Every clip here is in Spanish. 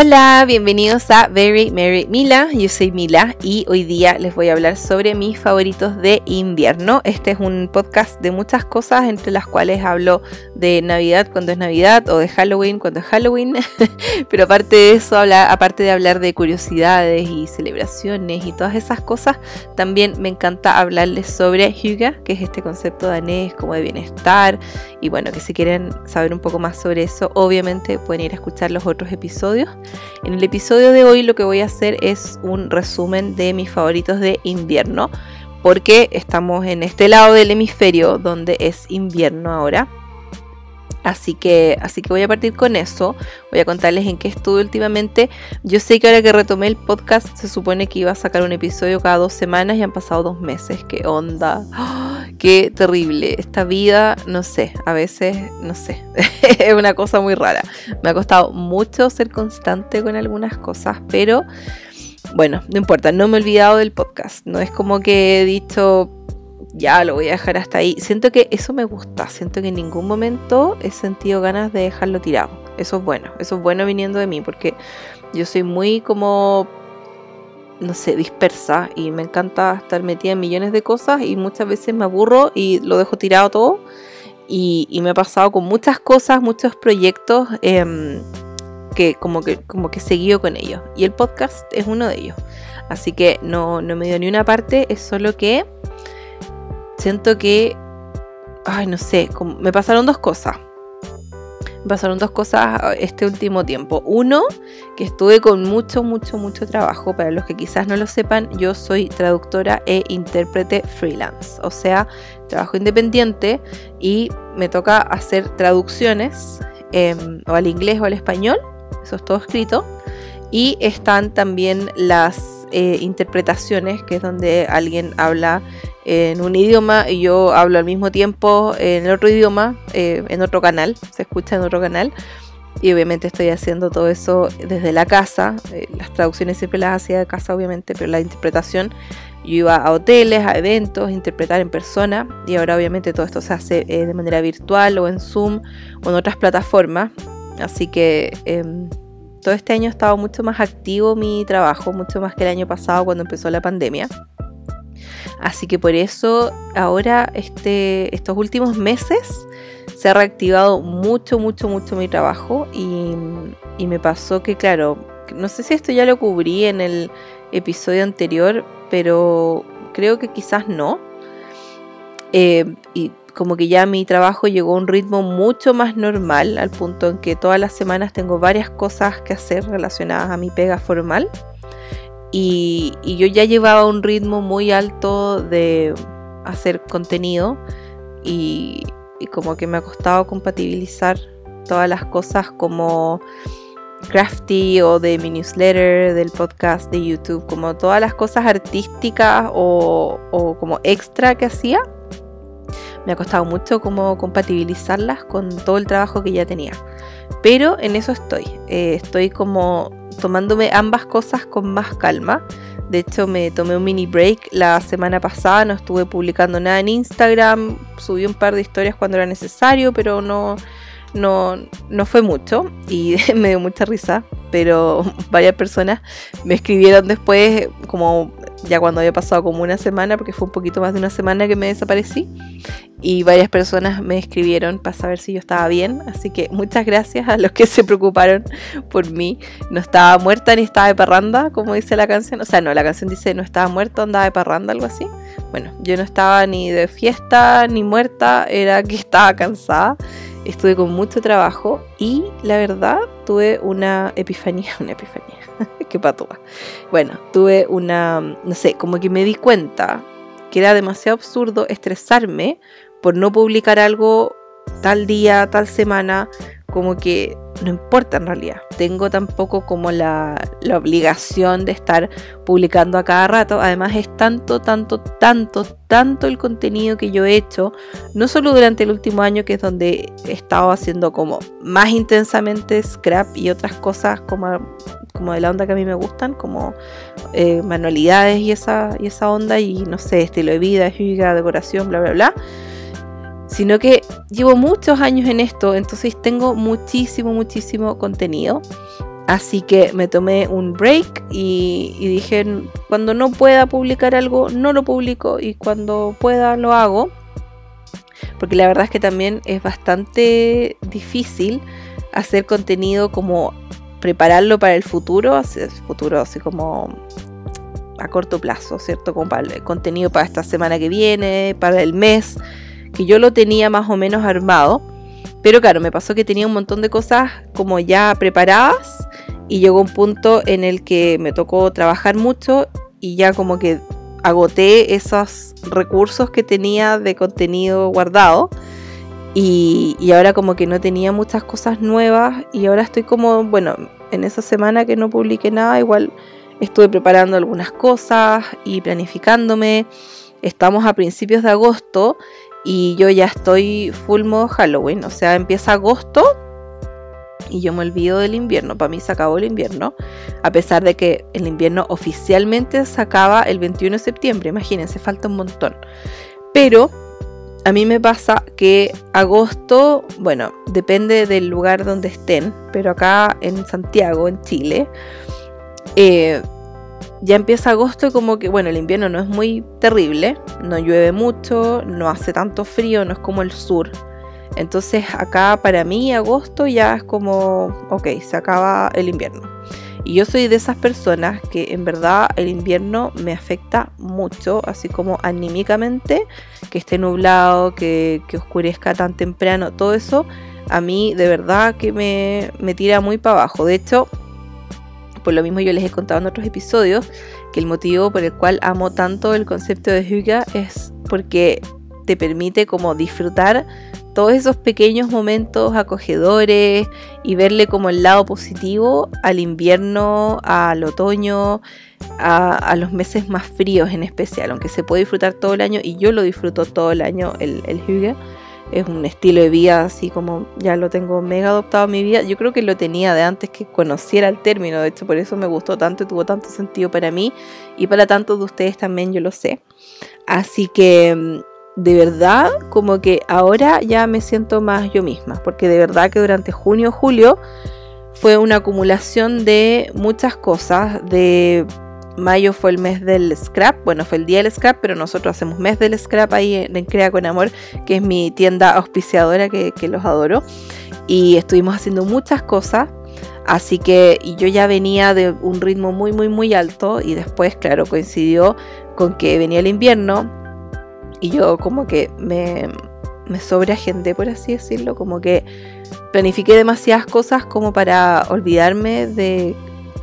Hola, bienvenidos a Very Merry Mila. Yo soy Mila y hoy día les voy a hablar sobre mis favoritos de invierno. Este es un podcast de muchas cosas, entre las cuales hablo de Navidad cuando es Navidad o de Halloween cuando es Halloween. Pero aparte de eso, aparte de hablar de curiosidades y celebraciones y todas esas cosas, también me encanta hablarles sobre Hygge, que es este concepto danés como de bienestar. Y bueno, que si quieren saber un poco más sobre eso, obviamente pueden ir a escuchar los otros episodios. En el episodio de hoy lo que voy a hacer es un resumen de mis favoritos de invierno, porque estamos en este lado del hemisferio donde es invierno ahora. Así que, así que voy a partir con eso. Voy a contarles en qué estuve últimamente. Yo sé que ahora que retomé el podcast se supone que iba a sacar un episodio cada dos semanas y han pasado dos meses. ¿Qué onda? ¡Ah! Qué terrible. Esta vida, no sé, a veces, no sé. es una cosa muy rara. Me ha costado mucho ser constante con algunas cosas, pero bueno, no importa. No me he olvidado del podcast. No es como que he dicho ya lo voy a dejar hasta ahí. Siento que eso me gusta, siento que en ningún momento he sentido ganas de dejarlo tirado. Eso es bueno, eso es bueno viniendo de mí, porque yo soy muy como, no sé, dispersa y me encanta estar metida en millones de cosas y muchas veces me aburro y lo dejo tirado todo. Y, me ha pasado con muchas cosas, muchos proyectos em, que como que como que seguido con ellos. Y el podcast es uno de ellos. Así que no, no me dio ni una parte, es solo que siento que, ay, no sé, me pasaron dos cosas. Me pasaron dos cosas este último tiempo. Uno, que estuve con mucho, mucho, mucho trabajo. Para los que quizás no lo sepan, yo soy traductora e intérprete freelance. O sea, trabajo independiente y me toca hacer traducciones em, o al inglés o al español. Eso es todo escrito. Y están también las eh, interpretaciones, que es donde alguien habla en un idioma y yo hablo al mismo tiempo en el otro idioma, eh, en otro canal, se escucha en otro canal. Y obviamente estoy haciendo todo eso desde la casa. Eh, las traducciones siempre las hacía de casa, obviamente, pero la interpretación yo iba a hoteles, a eventos, a interpretar en persona. Y ahora, obviamente, todo esto se hace eh, de manera virtual o en Zoom o en otras plataformas. Así que em, todo este año ha estado mucho más activo mi trabajo, mucho más que el año pasado cuando empezó la pandemia. Así que por eso ahora este, estos últimos meses se ha reactivado mucho, mucho, mucho mi trabajo y, me pasó que, claro, no sé si esto ya lo cubrí en el episodio anterior, pero creo que quizás no. Eh, y como que ya mi trabajo llegó a un ritmo mucho más normal, al punto en que todas las semanas tengo varias cosas que hacer relacionadas a mi pega formal. Y, yo ya llevaba un ritmo muy alto de hacer contenido y, como que me ha costado compatibilizar todas las cosas como crafty o de mi newsletter, del podcast de YouTube, como todas las cosas artísticas o, como extra que hacía. Me ha costado mucho como compatibilizarlas con todo el trabajo que ya tenía. Pero en eso estoy. Eh, estoy como tomándome ambas cosas con más calma. De hecho, me tomé un mini break la semana pasada, no estuve publicando nada en Instagram, subí un par de historias cuando era necesario, pero no, no, no fue mucho y me dio mucha risa, pero varias personas me escribieron después como ya cuando había pasado como una semana, porque fue un poquito más de una semana que me desaparecí, y varias personas me escribieron para saber si yo estaba bien, así que muchas gracias a los que se preocuparon por mí. No estaba muerta ni estaba de parranda, como dice la canción, o sea, no, la canción dice no estaba muerto, andaba de parranda, algo así. Bueno, yo no estaba ni de fiesta ni muerta, era que estaba cansada estuve con mucho trabajo y la verdad tuve una epifanía, una epifanía, qué patoa. Bueno, tuve una, no sé, como que me di cuenta que era demasiado absurdo estresarme por no publicar algo tal día, tal semana, como que no importa en realidad. Tengo tampoco como la, obligación de estar publicando a cada rato. Además es tanto, tanto, tanto, tanto el contenido que yo he hecho, no solo durante el último año, que es donde he estado haciendo como más intensamente scrap y otras cosas como, como de la onda que a mí me gustan, como eh, manualidades y esa, y esa onda, y no sé, estilo de vida, decoración, bla, bla, bla sino que llevo muchos años en esto, entonces tengo muchísimo, muchísimo contenido Así que me tomé un break y, dije, cuando no pueda publicar algo, no lo publico y cuando pueda lo hago. Porque la verdad es que también es bastante difícil hacer contenido como prepararlo para el futuro, futuro así como a corto plazo, ¿cierto? Como para el contenido para esta semana que viene, para el mes, que yo lo tenía más o menos armado. Pero claro, me pasó que tenía un montón de cosas como ya preparadas y llegó un punto en el que me tocó trabajar mucho y ya como que agoté esos recursos que tenía de contenido guardado y, ahora como que no tenía muchas cosas nuevas y ahora estoy como, bueno, en esa semana que no publiqué nada, igual estuve preparando algunas cosas y planificándome. Estamos a principios de agosto y yo ya estoy full modo Halloween, o sea, empieza agosto y yo me olvido del invierno. Para mí se acabó el invierno, a pesar de que el invierno oficialmente se acaba el 21 de septiembre. Imagínense, falta un montón. Pero a mí me pasa que agosto, bueno, depende del lugar donde estén, pero acá en Santiago, en Chile, eh, ya empieza agosto y como que, bueno, el invierno no es muy terrible, no llueve mucho, no hace tanto frío, no es como el sur, entonces acá para mí agosto ya es como, ok, se acaba el invierno. Y yo soy de esas personas que en verdad el invierno me afecta mucho, así como anímicamente, que esté nublado, que, oscurezca tan temprano, todo eso a mí de verdad que me, me tira muy para abajo. De hecho, por lo mismo yo les he contado en otros episodios que el motivo por el cual amo tanto el concepto de Hyuga es porque te permite como disfrutar todos esos pequeños momentos acogedores y verle como el lado positivo al invierno, al otoño, a, los meses más fríos en especial, aunque se puede disfrutar todo el año y yo lo disfruto todo el año el, el. Es un estilo de vida así como ya lo tengo mega adoptado en mi vida. Yo creo que lo tenía de antes que conociera el término. De hecho, por eso me gustó tanto y tuvo tanto sentido para mí y para tantos de ustedes también, yo lo sé. Así que mm, de verdad como que ahora ya me siento más yo misma, porque de verdad que durante junio, julio fue una acumulación de muchas cosas, de mayo fue el mes del scrap, bueno, fue el día del scrap, pero nosotros hacemos mes del scrap ahí en, Crea con Amor, que es mi tienda auspiciadora que, que los adoro, y estuvimos haciendo muchas cosas. Así que yo ya venía de un ritmo muy, muy, muy alto y después, claro, coincidió con que venía el invierno, y yo como que me, me sobreagendé, por así decirlo, como que planifiqué demasiadas cosas como para olvidarme de,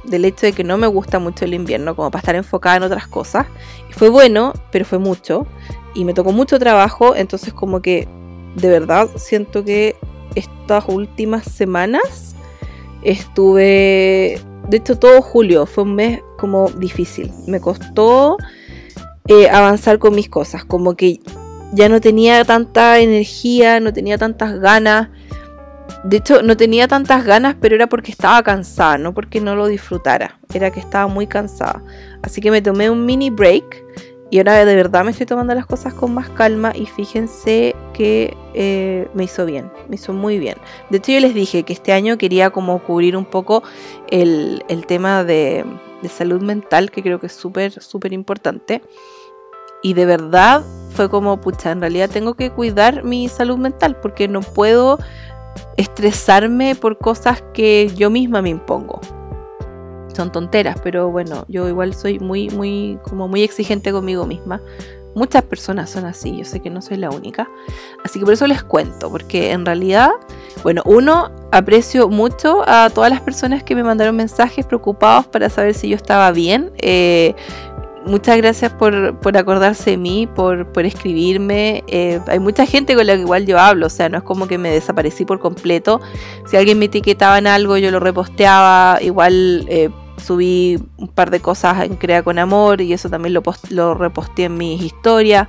del hecho de que no me gusta mucho el invierno, como para estar enfocada en otras cosas. Y fue bueno, pero fue mucho. Y me tocó mucho trabajo, entonces como que de verdad siento que estas últimas semanas estuve, de hecho todo julio fue un mes como difícil. Me costó eh, avanzar con mis cosas, como que ya no tenía tanta energía, no tenía tantas ganas. De hecho, no tenía tantas ganas, pero era porque estaba cansada, no porque no lo disfrutara. Era que estaba muy cansada. Así que me tomé un mini break y ahora de verdad me estoy tomando las cosas con más calma y fíjense que eh, me hizo bien, me hizo muy bien. De hecho yo les dije que este año quería como cubrir un poco el, el tema de, de salud mental, que creo que es súper, súper importante. Y de verdad fue como, pucha, en realidad tengo que cuidar mi salud mental porque no puedo estresarme por cosas que yo misma me impongo. Son tonteras, pero bueno, yo igual soy muy, muy, como muy exigente conmigo misma. Muchas personas son así, yo sé que no soy la única. Así que por eso les cuento, porque en realidad, bueno, uno, aprecio mucho a todas las personas que me mandaron mensajes preocupados para saber si yo estaba bien. Eh, muchas gracias por, acordarse de mí, por, escribirme. Eh, hay mucha gente con la que igual yo hablo, o sea, no es como que me desaparecí por completo. Si alguien me etiquetaba en algo, yo lo reposteaba, igual... Eh, subí un par de cosas en Crea con Amor y eso también lo, lo reposté en mis historias.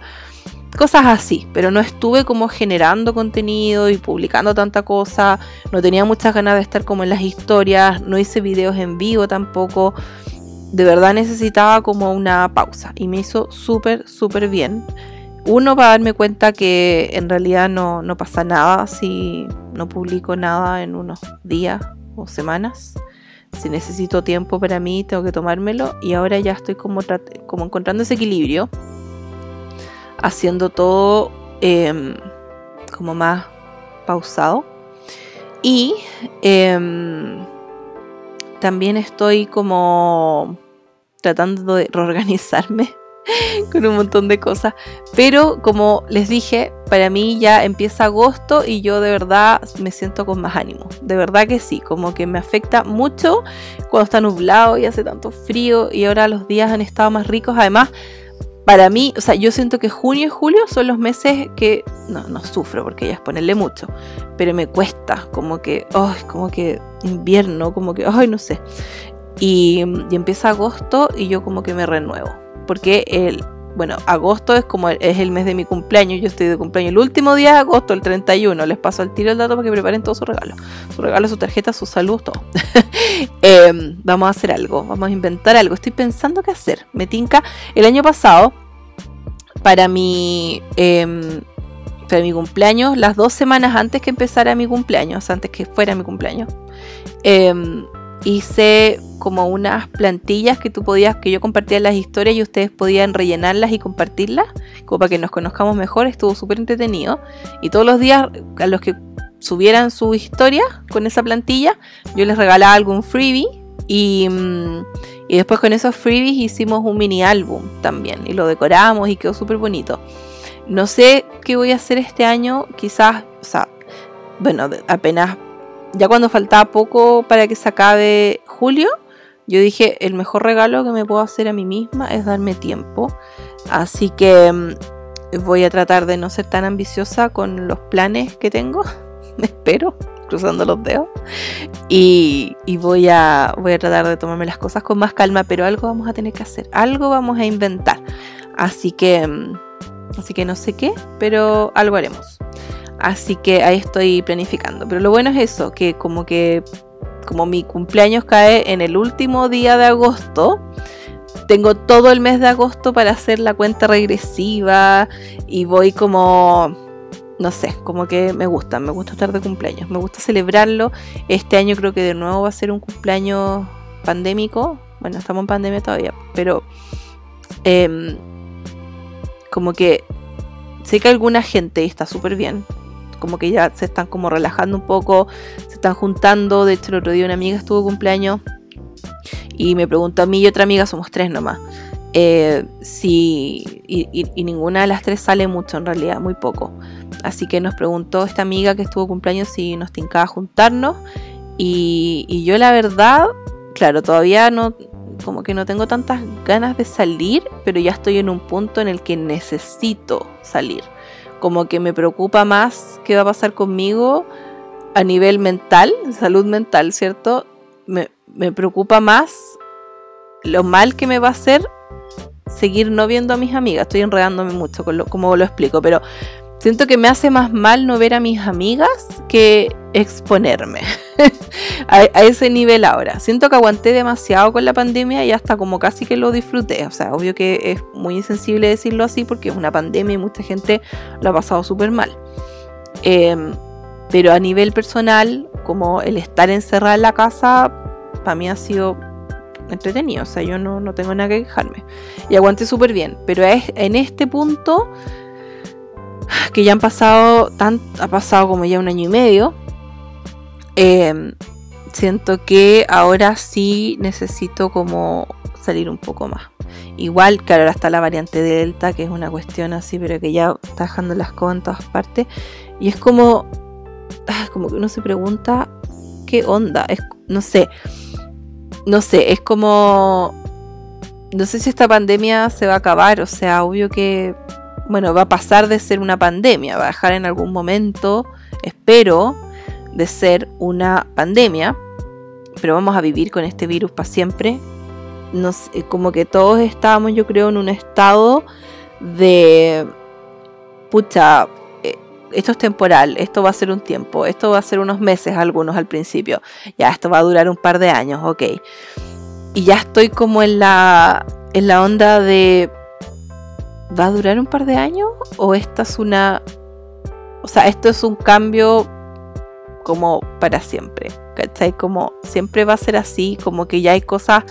Cosas así, pero no estuve como generando contenido y publicando tanta cosa. No tenía muchas ganas de estar como en las historias. No hice videos en vivo tampoco. De verdad necesitaba como una pausa y me hizo súper, súper bien. Uno, para darme cuenta que en realidad no, no pasa nada si no publico nada en unos días o semanas si necesito tiempo para mí, tengo que tomármelo. Y ahora ya estoy como, como encontrando ese equilibrio, haciendo todo em, como más pausado. Y em, también estoy como tratando de reorganizarme con un montón de cosas. Pero como les dije, para mí ya empieza agosto y yo de verdad me siento con más ánimo. De verdad que sí, como que me afecta mucho cuando está nublado y hace tanto frío y ahora los días han estado más ricos. Además, para mí, o sea, yo siento que junio y julio son los meses que no, no sufro porque ya es ponerle mucho, pero me cuesta, como que, ay, como que invierno, como que, ay, no sé. Y, y empieza agosto y yo como que me renuevo porque el, bueno, agosto es como el, es el mes de mi cumpleaños, yo estoy de cumpleaños el último día de agosto, el 31, les paso al tiro el dato para que preparen todo su regalo, su regalo, su tarjeta, su salud, todo. Em, vamos a hacer algo, vamos a inventar algo, estoy pensando qué hacer, me tinca, el año pasado, para mi... Em, para mi cumpleaños, las dos semanas antes que empezara mi cumpleaños, antes que fuera mi cumpleaños, eh, hice como unas plantillas que tú podías, que yo compartía las historias y ustedes podían rellenarlas y compartirlas, como para que nos conozcamos mejor, estuvo súper entretenido. Y todos los días a los que subieran su historia con esa plantilla, yo les regalaba algún freebie y, mm, y después con esos freebies hicimos un mini álbum también y lo decoramos y quedó súper bonito. No sé qué voy a hacer este año, quizás, o sea, bueno, apenas ya cuando faltaba poco para que se acabe julio, yo dije, el mejor regalo que me puedo hacer a mí misma es darme tiempo. Así que mm, voy a tratar de no ser tan ambiciosa con los planes que tengo. Espero, cruzando los dedos. Y, voy, a, voy a tratar de tomarme las cosas con más calma, pero algo vamos a tener que hacer, algo vamos a inventar. Así que, mm, así que no sé qué, pero algo haremos. Así que ahí estoy planificando. Pero lo bueno es eso, que como que como mi cumpleaños cae en el último día de agosto, tengo todo el mes de agosto para hacer la cuenta regresiva y voy como no sé, como que me gusta, me gusta estar de cumpleaños, me gusta celebrarlo. Este año creo que de nuevo va a ser un cumpleaños pandémico. Bueno, estamos en pandemia todavía, pero em, como que sé que alguna gente está súper bien, como que ya se están como relajando un poco, se están juntando. De hecho, el otro día una amiga estuvo cumpleaños y me preguntó a mí y otra amiga, somos tres nomás. Eh, si, y, ninguna de las tres sale mucho en realidad, muy poco. Así que nos preguntó esta amiga que estuvo cumpleaños si nos tincaba juntarnos. Y, y yo la verdad, claro, todavía no, como que no tengo tantas ganas de salir, pero ya estoy en un punto en el que necesito salir como que me preocupa más qué va a pasar conmigo a nivel mental, salud mental, ¿cierto? Me, preocupa más lo mal que me va a hacer seguir no viendo a mis amigas. Estoy enredándome mucho con lo, como lo explico, pero Siento que me hace más mal no ver a mis amigas que exponerme a, ese nivel ahora. Siento que aguanté demasiado con la pandemia y hasta como casi que lo disfruté. O sea, obvio que es muy insensible decirlo así porque es una pandemia y mucha gente lo ha pasado súper mal. Em, pero a nivel personal, como el estar encerrada en la casa, para mí ha sido entretenido. O sea, yo no, no tengo nada que quejarme. Y aguanté súper bien. Pero es, en este punto que ya han pasado, tan, ha pasado como ya un año y medio, em, siento que ahora sí necesito como salir un poco más. Igual, claro, ahora está la variante Delta, que es una cuestión así, pero que ya está dejando las cosas en todas partes. Y es como, ah, como que uno se pregunta, ¿qué onda? Es, no sé, no sé, es como, no sé si esta pandemia se va a acabar, o sea, obvio que bueno, va a pasar de ser una pandemia, va a dejar en algún momento, espero, de ser una pandemia, pero vamos a vivir con este virus para siempre. Nos, como que todos estábamos, yo creo, en un estado de, pucha, eh, esto es temporal, esto va a ser un tiempo, esto va a ser unos meses algunos al principio, ya esto va a durar un par de años, ok. Y ya estoy como en la, en la onda de, ¿va a durar un par de años? ¿O esta es una... O sea, esto es un cambio como para siempre. ¿cachai? Como siempre va a ser así, como que ya hay cosas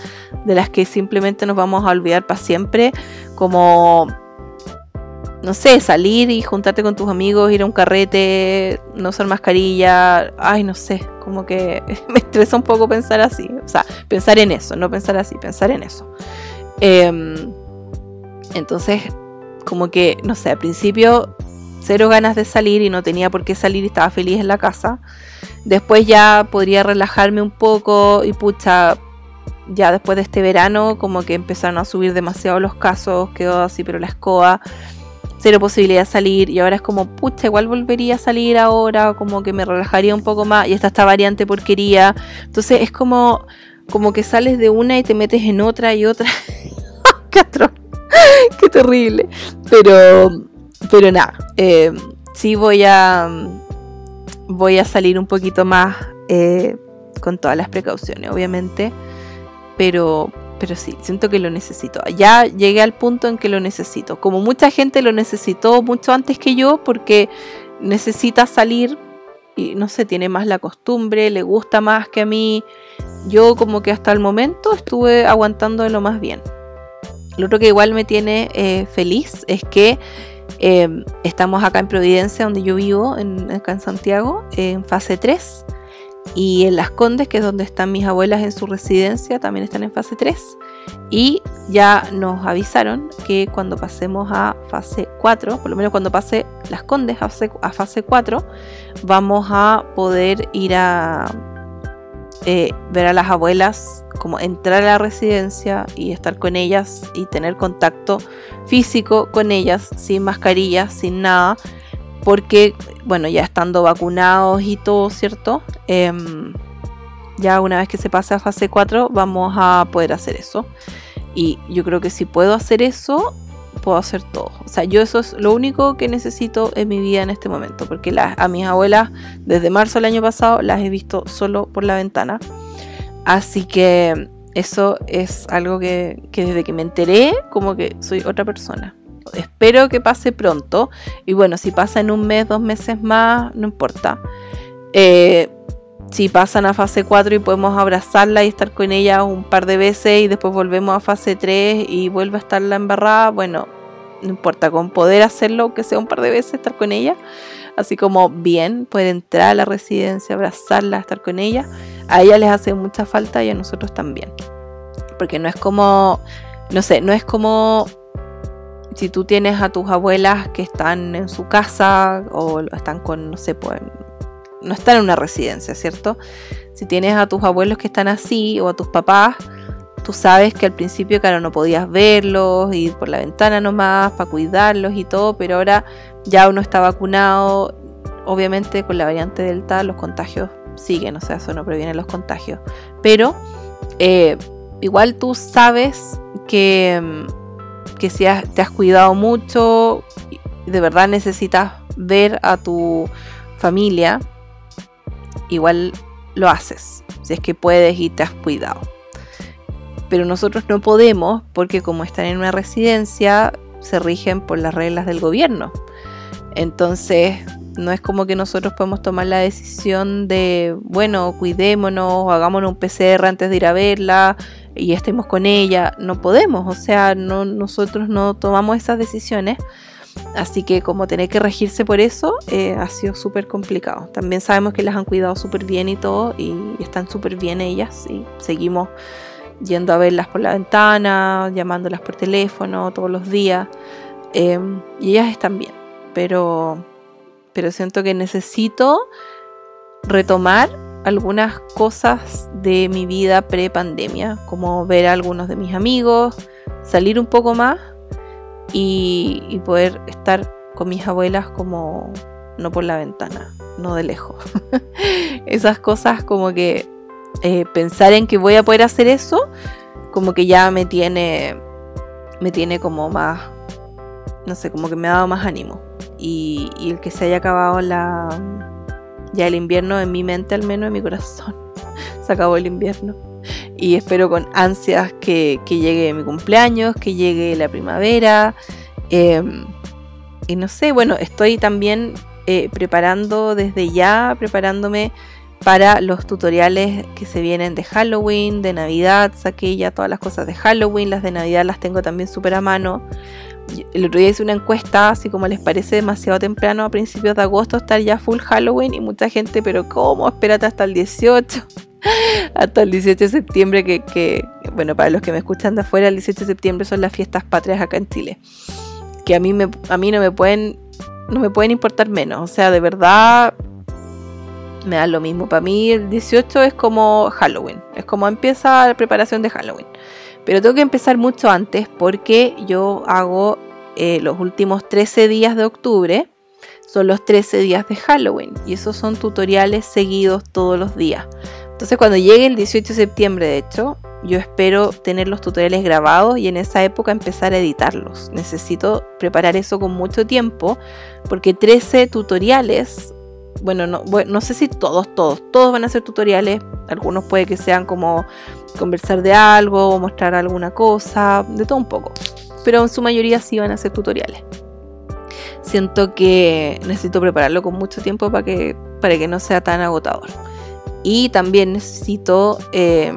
de las que simplemente nos vamos a olvidar para siempre, como no sé, salir y juntarte con tus amigos, ir a un carrete, no usar mascarilla, ay, no sé, como que me estresa un poco pensar así, o sea, pensar en eso, no pensar así, pensar en eso. Em, entonces, como que, no sé, al principio cero ganas de salir y no tenía por qué salir y estaba feliz en la casa. Después ya podría relajarme un poco y pucha, ya después de este verano como que empezaron a subir demasiado los casos, quedó así pero la escoba cero posibilidad de salir y ahora es como, pucha, igual volvería a salir ahora, como que me relajaría un poco más y está esta variante porquería. Entonces es como, como que sales de una y te metes en otra y otra. qué qué terrible. Pero, pero nada, eh, sí voy a, voy a salir un poquito más eh, con todas las precauciones, obviamente. Pero, pero sí, siento que lo necesito. Ya llegué al punto en que lo necesito. Como mucha gente lo necesitó mucho antes que yo porque necesita salir y no sé, tiene más la costumbre, le gusta más que a mí. Yo como que hasta el momento estuve aguantando de lo más bien. Lo otro que igual me tiene eh, feliz es que em, estamos acá en Providencia, donde yo vivo, en, acá en Santiago, en fase 3. Y en Las Condes, que es donde están mis abuelas en su residencia, también están en fase 3. Y ya nos avisaron que cuando pasemos a fase 4, por lo menos cuando pase Las Condes a fase, a fase 4, vamos a poder ir a eh, ver a las abuelas, como entrar a la residencia y estar con ellas y tener contacto físico con ellas, sin mascarilla, sin nada porque, bueno, ya estando vacunados y todo, ¿cierto? Em, ya una vez que se pase a fase 4 vamos a poder hacer eso. Y yo creo que si puedo hacer eso, puedo hacer todo. O sea, yo eso es lo único que necesito en mi vida en este momento, porque a mis abuelas desde marzo del año pasado las he visto solo por la ventana. Así que eso es algo que, desde que me enteré, como que soy otra persona. Espero que pase pronto. Y bueno, si pasa en un mes, dos meses más, no importa. Eh, si pasan a fase 4 y podemos abrazarla y estar con ella un par de veces y después volvemos a fase 3 y vuelve a estar la embarrada, bueno, no importa, con poder hacerlo, que sea un par de veces, estar con ella, así como bien, poder entrar a la residencia, abrazarla, estar con ella, a ella les hace mucha falta y a nosotros también. Porque no es como, no sé, no es como si tú tienes a tus abuelas que están en su casa o están con, no sé, pues, no están en una residencia, ¿cierto? Si tienes a tus abuelos que están así o a tus papás, tú sabes que al principio, claro, no podías verlos, ir por la ventana nomás para cuidarlos y todo, pero ahora ya uno está vacunado, obviamente con la variante Delta los contagios siguen, o sea, eso no previene los contagios, pero eh, igual tú sabes que mm, que si te has cuidado mucho, de verdad necesitas ver a tu familia, igual lo haces, si es que puedes y te has cuidado. Pero nosotros no podemos porque como están en una residencia, se rigen por las reglas del gobierno. Entonces, no es como que nosotros podemos tomar la decisión de, bueno, cuidémonos, hagámonos un PCR antes de ir a verla, y estemos con ella, no podemos, o sea, no, nosotros no tomamos esas decisiones. Así que como tener que regirse por eso eh, ha sido súper complicado. También sabemos que las han cuidado súper bien y todo, y están súper bien ellas, y seguimos yendo a verlas por la ventana, llamándolas por teléfono todos los días, em, y ellas están bien, pero, pero siento que necesito retomar algunas cosas de mi vida pre-pandemia, como ver a algunos de mis amigos, salir un poco más y, poder estar con mis abuelas como no por la ventana, no de lejos. Esas cosas como que eh, pensar en que voy a poder hacer eso, como que ya me tiene, me tiene como más, no sé, como que me ha dado más ánimo. Y, el que se haya acabado la, ya el invierno en mi mente, al menos en mi corazón. Se acabó el invierno. Y espero con ansias que, llegue mi cumpleaños, que llegue la primavera. Em, y no sé, bueno, estoy también eh, preparando desde ya, preparándome para los tutoriales que se vienen de Halloween, de Navidad, saqué ya todas las cosas de Halloween, las de Navidad las tengo también súper a mano. El otro día hice una encuesta, así como les parece demasiado temprano a principios de agosto estar ya full Halloween y mucha gente, pero ¿cómo? Espérate hasta el 18. hasta el 18 de septiembre, que, bueno, para los que me escuchan de afuera, el 18 de septiembre son las fiestas patrias acá en Chile. Que a mí, me, a mí no me pueden no me pueden importar menos. O sea, de verdad me da lo mismo. Para mí el 18 es como Halloween. Es como empieza la preparación de Halloween. Pero tengo que empezar mucho antes porque yo hago eh, los últimos 13 días de octubre. Son los 13 días de Halloween. Y esos son tutoriales seguidos todos los días. Entonces cuando llegue el 18 de septiembre, de hecho, yo espero tener los tutoriales grabados y en esa época empezar a editarlos. Necesito preparar eso con mucho tiempo porque 13 tutoriales, bueno, no, sé si todos, todos, todos van a ser tutoriales. Algunos puede que sean como conversar de algo o mostrar alguna cosa, de todo un poco. Pero en su mayoría sí van a ser tutoriales. Siento que necesito prepararlo con mucho tiempo para que, para que no sea tan agotador. Y también necesito, eh,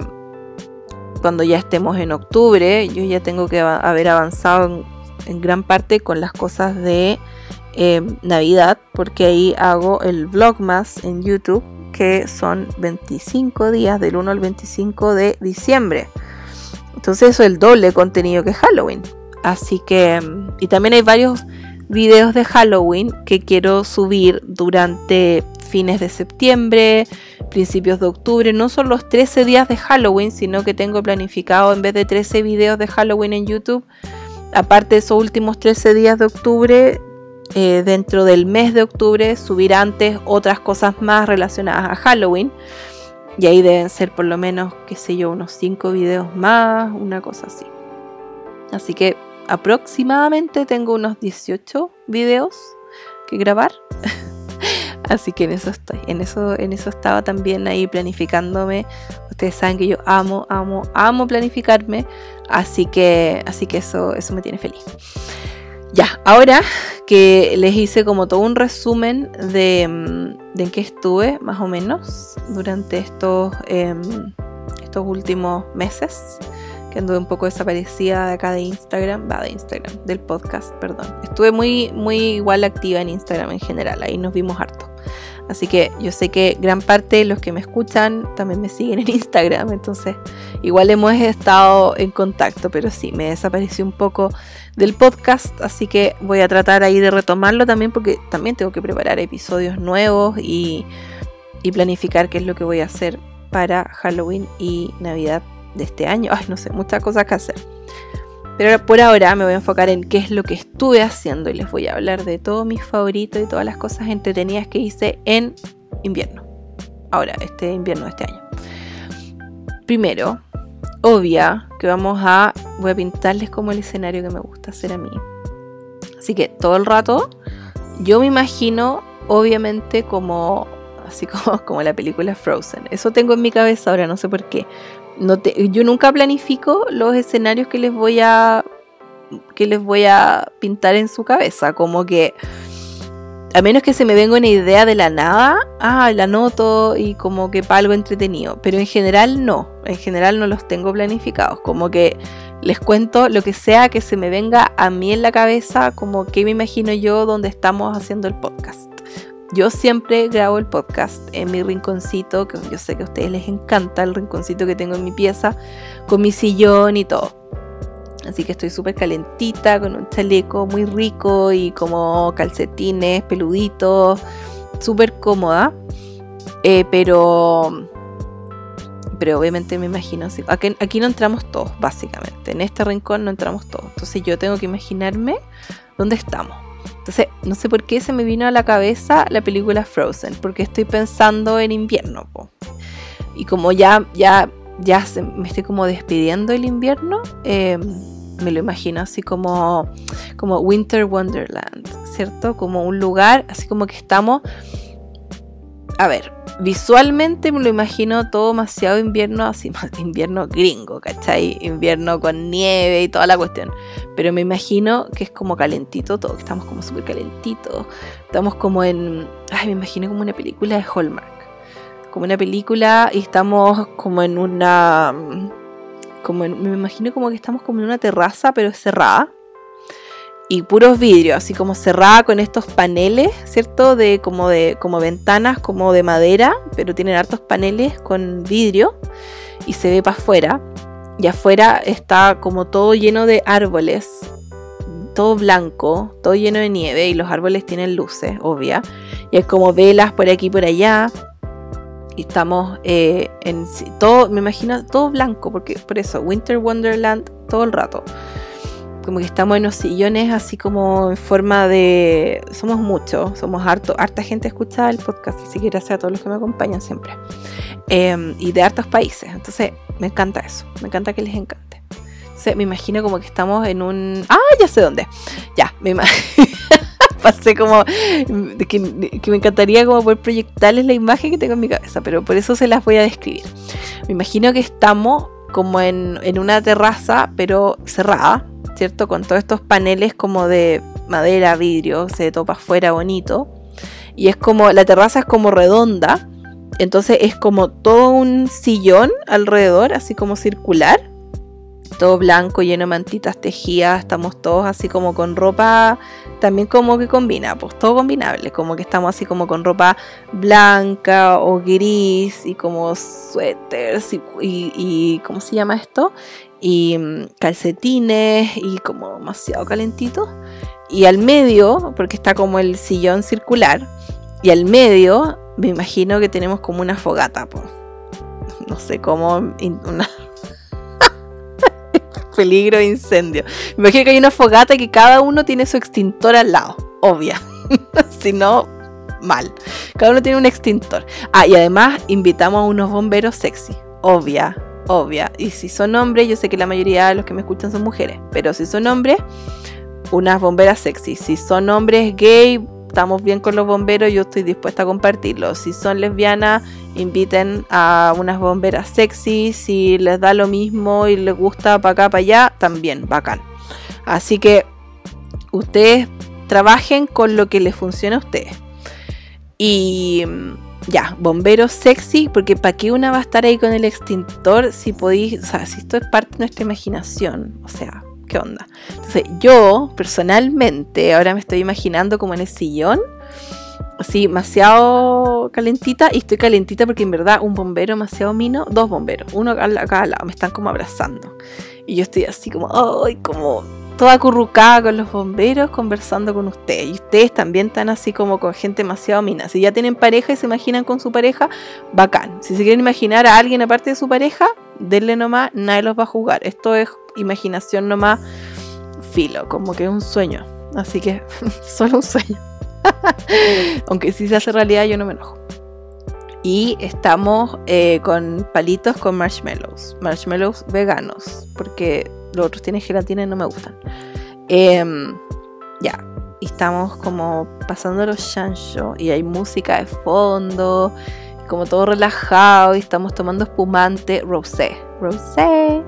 cuando ya estemos en octubre, yo ya tengo que haber avanzado en, gran parte con las cosas de eh, Navidad, porque ahí hago el Vlogmas en YouTube, que son 25 días, del 1 al 25 de diciembre. Entonces eso es el doble contenido que Halloween. Así que, y también hay varios videos de Halloween que quiero subir durante fines de septiembre, principios de octubre. No son los 13 días de Halloween, sino que tengo planificado en vez de 13 videos de Halloween en YouTube, aparte de esos últimos 13 días de octubre, eh, dentro del mes de octubre subir antes otras cosas más relacionadas a Halloween. Y ahí deben ser por lo menos, qué sé yo, unos 5 videos más, una cosa así. Así que aproximadamente tengo unos 18 videos que grabar. Así que en eso estoy, en eso, en eso estaba también ahí planificándome. Ustedes saben que yo amo, amo, amo planificarme. Así que, así que eso, eso me tiene feliz. Ya, ahora que les hice como todo un resumen de, mm, de en qué estuve, más o menos, durante estos, em, estos últimos meses que anduve un poco desaparecida de acá de Instagram, va de Instagram, del podcast, perdón. Estuve muy, muy igual activa en Instagram en general, ahí nos vimos harto. Así que yo sé que gran parte de los que me escuchan también me siguen en Instagram, entonces igual hemos estado en contacto, pero sí, me desapareció un poco del podcast, así que voy a tratar ahí de retomarlo también porque también tengo que preparar episodios nuevos y, y planificar qué es lo que voy a hacer para Halloween y Navidad de este año. Ay, no sé, muchas cosas que hacer. Pero por ahora me voy a enfocar en qué es lo que estuve haciendo y les voy a hablar de todos mis favoritos y todas las cosas entretenidas que hice en invierno. Ahora, este invierno de este año. Primero, obvia que vamos a. Voy a pintarles como el escenario que me gusta hacer a mí. Así que todo el rato yo me imagino, obviamente, como así como, como la película Frozen. Eso tengo en mi cabeza ahora, no sé por qué yo nunca planifico los escenarios que les voy a que les voy a pintar en su cabeza, como que a menos que se me venga una idea de la nada, ah, la noto y como que para algo entretenido, pero en general no, en general no los tengo planificados, como que les cuento lo que sea que se me venga a mí en la cabeza, como que me imagino yo donde estamos haciendo el podcast. Yo siempre grabo el podcast en mi rinconcito, que yo sé que a ustedes les encanta el rinconcito que tengo en mi pieza, con mi sillón y todo. Así que estoy súper calentita, con un chaleco muy rico y como calcetines peluditos, súper cómoda. Eh, pero, pero obviamente me imagino. Aquí, aquí no entramos todos, básicamente. En este rincón no entramos todos. Entonces yo tengo que imaginarme dónde estamos. Entonces, no sé por qué se me vino a la cabeza la película Frozen, porque estoy pensando en invierno. Y como ya, ya, ya me estoy como despidiendo del invierno, em, me lo imagino así como, como Winter Wonderland, ¿cierto? Como un lugar, así como que estamos... A ver, visualmente me lo imagino todo demasiado invierno, así invierno gringo, ¿cachai? Invierno con nieve y toda la cuestión. Pero me imagino que es como calentito todo, que estamos como súper calentitos. Estamos como en. Ay, me imagino como una película de Hallmark. como una película y estamos como en una como me imagino como que estamos como en una terraza pero cerrada y puros vidrios, así como cerrada con estos paneles, ¿cierto? De como de como ventanas como de madera, pero tienen hartos paneles con vidrio y se ve para afuera. Y afuera está como todo lleno de árboles, todo blanco, todo lleno de nieve y los árboles tienen luces, obvia. Y hay como velas por aquí y por allá. Y estamos eh, en todo, me imagino, todo blanco, porque por eso, Winter Wonderland todo el rato como que estamos en los sillones así como en forma de... Somos muchos, somos harto, harta gente escucha el podcast, que gracias a todos los que me acompañan siempre. Em, y de hartos países, entonces me encanta eso, me encanta que les encante. Me imagino como que estamos en un... Ah, ya sé dónde. Ya, me imagino... Pasé como que, que, me encantaría como poder proyectarles la imagen que tengo en mi cabeza, pero por eso se las voy a describir. Me imagino que estamos como en, una terraza, pero cerrada, ¿cierto? Con todos estos paneles como de madera, vidrio, se topa afuera bonito. Y es como, la terraza es como redonda, entonces es como todo un sillón alrededor, así como circular. Todo blanco, lleno de mantitas tejidas, estamos todos así como con ropa, también como que combina, pues todo combinable, como que estamos así como con ropa blanca o gris y como suéteres y, y ¿cómo se llama esto? y mm, calcetines y como demasiado calentito. Y al medio, porque está como el sillón circular, y al medio me imagino que tenemos como una fogata. No sé cómo... Peligro de incendio. Me imagino que hay una fogata que cada uno tiene su extintor al lado. Obvia. si no, mal. Cada uno tiene un extintor. Ah, y además invitamos a unos bomberos sexy. Obvia obvia. Y si son hombres, yo sé que la mayoría de los que me escuchan son mujeres, pero si son hombres, unas bomberas sexy. Si son hombres gay, estamos bien con los bomberos, yo estoy dispuesta a compartirlo. Si son lesbianas, inviten a unas bomberas sexy. Si les da lo mismo y les gusta para acá, para allá, también, bacán. Así que ustedes trabajen con lo que les funcione a ustedes. Y ya, bomberos sexy, porque ¿para qué una va a estar ahí con el extintor si podéis, o sea, si esto es parte de nuestra imaginación? O sea, ¿qué onda? Entonces, yo, personalmente, ahora me estoy imaginando como en el sillón, así, demasiado calentita, y estoy calentita porque en verdad un bombero demasiado mino, dos bomberos, uno acá, acá al lado, me están como abrazando. Y yo estoy así como, ay, como toda acurrucada con los bomberos conversando con ustedes. Y ustedes también están así como con gente demasiado mina. Si ya tienen pareja y se imaginan con su pareja, bacán. Si se quieren imaginar a alguien aparte de su pareja, denle nomás, nadie los va a jugar. Esto es imaginación nomás filo, como que es un sueño. Así que solo un sueño. Aunque si se hace realidad yo no me enojo. Y estamos eh, con palitos con marshmallows. Marshmallows veganos. Porque los otros tienen gelatina y no me gustan. Em, ya, y estamos como pasando los chancho y hay música de fondo, como todo relajado y estamos tomando espumante rosé, rosé.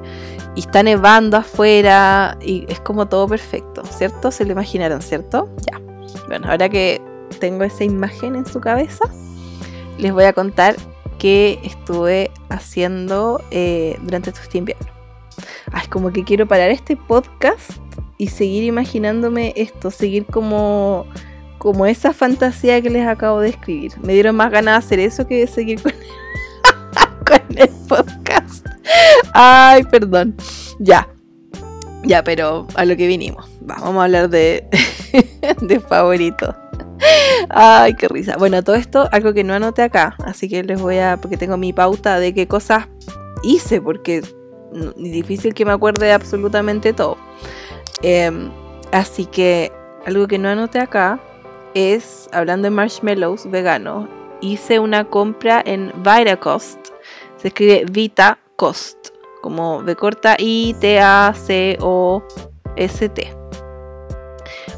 Y está nevando afuera y es como todo perfecto, ¿cierto? Se lo imaginaron, ¿cierto? Ya. Bueno, ahora que tengo esa imagen en su cabeza, les voy a contar qué estuve haciendo eh, durante estos tiempos es como que quiero parar este podcast y seguir imaginándome esto, seguir como, como esa fantasía que les acabo de escribir. Me dieron más ganas de hacer eso que de seguir con, con el podcast. Ay, perdón. Ya. Ya, pero a lo que vinimos. vamos a hablar de, de favorito. Ay, qué risa. Bueno, todo esto, algo que no anoté acá, así que les voy a, porque tengo mi pauta de qué cosas hice, porque difícil que me acuerde de absolutamente todo. Em, así que algo que no anoté acá es, hablando de marshmallows veganos, hice una compra en Vitacost. Se escribe Vita Cost, como B corta I T A C O S T.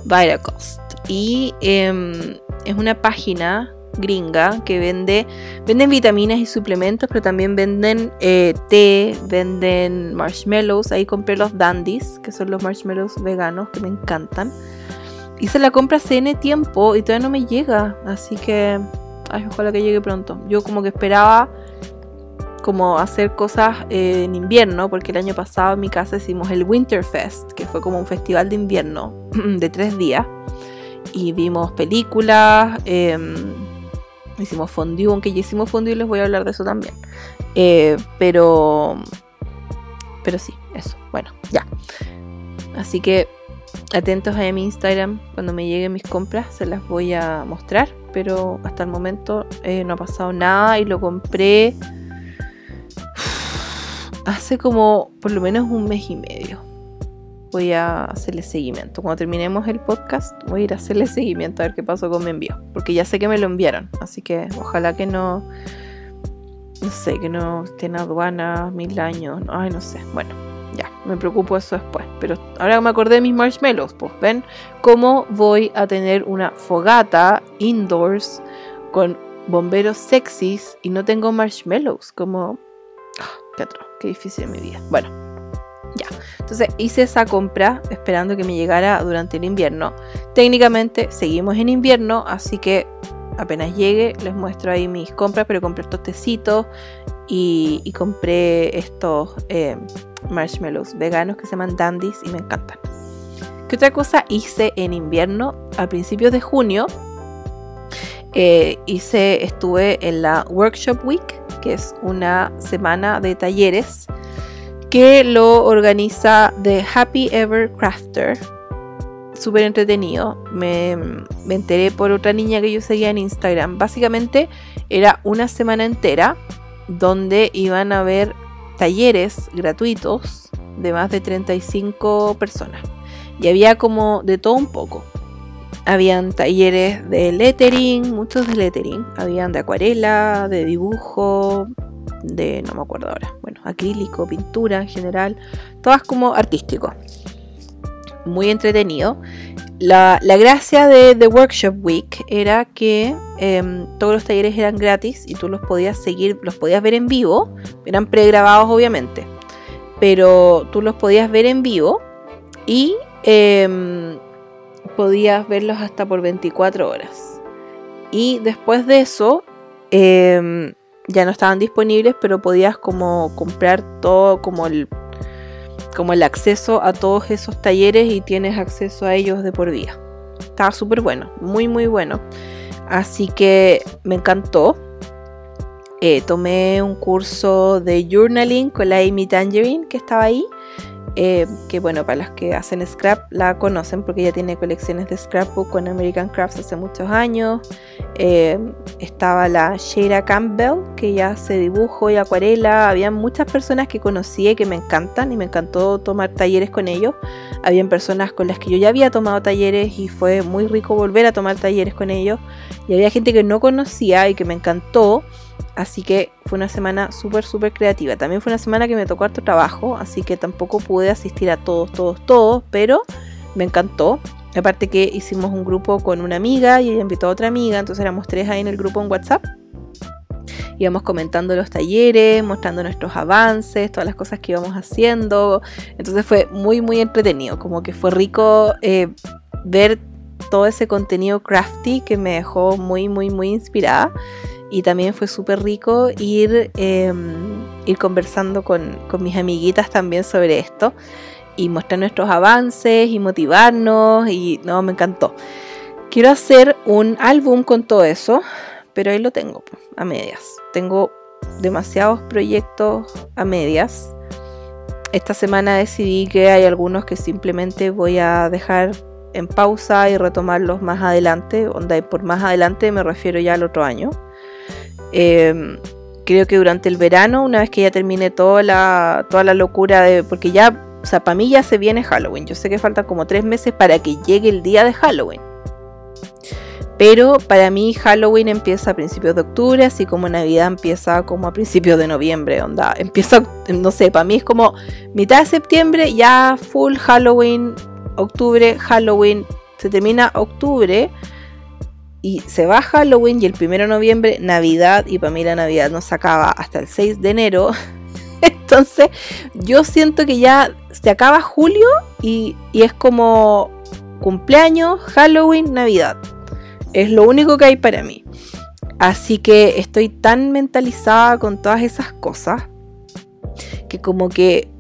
Vitacost. Y em, es una página gringa que vende venden vitaminas y suplementos, pero también venden eh, té, venden marshmallows. Ahí compré los dandies, que son los marshmallows veganos que me encantan. Hice la compra hace tiempo y todavía no me llega, así que Ay, ojalá que llegue pronto. Yo como que esperaba como hacer cosas eh, en invierno, porque el año pasado en mi casa hicimos el Winterfest, que fue como un festival de invierno de tres días. Y vimos películas, em, hicimos fondue, aunque ya hicimos fondue les voy a hablar de eso también. Eh, pero, pero sí, eso. Bueno, ya. Así que atentos a mi Instagram. Cuando me lleguen mis compras se las voy a mostrar. Pero hasta el momento eh, no ha pasado nada y lo compré hace como por lo menos un mes y medio. Voy a hacerle seguimiento. Cuando terminemos el podcast, voy a ir a hacerle seguimiento a ver qué pasó con mi envío. Porque ya sé que me lo enviaron. Así que ojalá que no. No sé, que no esté en aduana mil años. Ay, no sé. Bueno, ya, me preocupo eso después. Pero ahora me acordé de mis marshmallows. Pues ven cómo voy a tener una fogata indoors con bomberos sexys y no tengo marshmallows. Como. Qué qué difícil mi vida. Bueno, ya. Entonces hice esa compra esperando que me llegara durante el invierno. Técnicamente seguimos en invierno, así que apenas llegue les muestro ahí mis compras, pero compré estos tecitos y, compré estos eh, marshmallows veganos que se llaman dandies y me encantan. ¿Qué otra cosa hice en invierno? A principios de junio eh, hice, estuve en la Workshop Week, que es una semana de talleres que lo organiza The Happy Ever Crafter. Súper entretenido. Me, me, enteré por otra niña que yo seguía en Instagram. Básicamente era una semana entera donde iban a haber talleres gratuitos de más de 35 personas. Y había como de todo un poco. Habían talleres de lettering, muchos de lettering. Habían de acuarela, de dibujo, de no me acuerdo ahora. Bueno, acrílico, pintura en general. Todas como artístico. Muy entretenido. La, gracia de The Workshop Week era que em, todos los talleres eran gratis y tú los podías seguir, los podías ver en vivo. Eran pregrabados obviamente. Pero tú los podías ver en vivo y em, podías verlos hasta por 24 horas. Y después de eso, em, ya no estaban disponibles, pero podías como comprar todo como el como el acceso a todos esos talleres y tienes acceso a ellos de por vida. Estaba súper bueno, muy muy bueno. Así que me encantó. Eh, tomé un curso de journaling con la Amy Tangerine que estaba ahí. Eh, que bueno, para las que hacen scrap la conocen porque ella tiene colecciones de scrapbook con American Crafts hace muchos años. Eh, estaba la Shara Campbell, que ya hace dibujo y acuarela. Había muchas personas que conocí y que me encantan y me encantó tomar talleres con ellos. Habían personas con las que yo ya había tomado talleres y fue muy rico volver a tomar talleres con ellos. Y había gente que no conocía y que me encantó. Así que fue una semana súper, súper creativa. También fue una semana que me tocó harto trabajo, así que tampoco pude asistir a todos, todos, todos, pero me encantó. Aparte que hicimos un grupo con una amiga y ella invitó a otra amiga, entonces éramos tres ahí en el grupo en WhatsApp. Íbamos comentando los talleres, mostrando nuestros avances, todas las cosas que íbamos haciendo. Entonces fue muy, muy entretenido. Como que fue rico eh, ver todo ese contenido crafty que me dejó muy, muy, muy inspirada y también fue súper rico ir, em, ir conversando con, mis amiguitas también sobre esto y mostrar nuestros avances y motivarnos y no, me encantó. Quiero hacer un álbum con todo eso, pero ahí lo tengo a medias. Tengo demasiados proyectos a medias. Esta semana decidí que hay algunos que simplemente voy a dejar en pausa y retomarlos más adelante. Onda, por más adelante me refiero ya al otro año. Em, creo que durante el verano, una vez que ya termine toda la, toda la locura de. Porque ya, o sea, para mí ya se viene Halloween. Yo sé que faltan como tres meses para que llegue el día de Halloween. Pero para mí Halloween empieza a principios de octubre, así como Navidad empieza como a principios de noviembre, onda. Empieza, no sé, para mí es como mitad de septiembre, ya full Halloween, octubre, Halloween, se termina octubre y se va Halloween y el 1 de noviembre Navidad y para mí la Navidad no se acaba hasta el 6 de enero. Entonces yo siento que ya se acaba julio y, es como cumpleaños, Halloween, Navidad. Es lo único que hay para mí. Así que estoy tan mentalizada con todas esas cosas que como que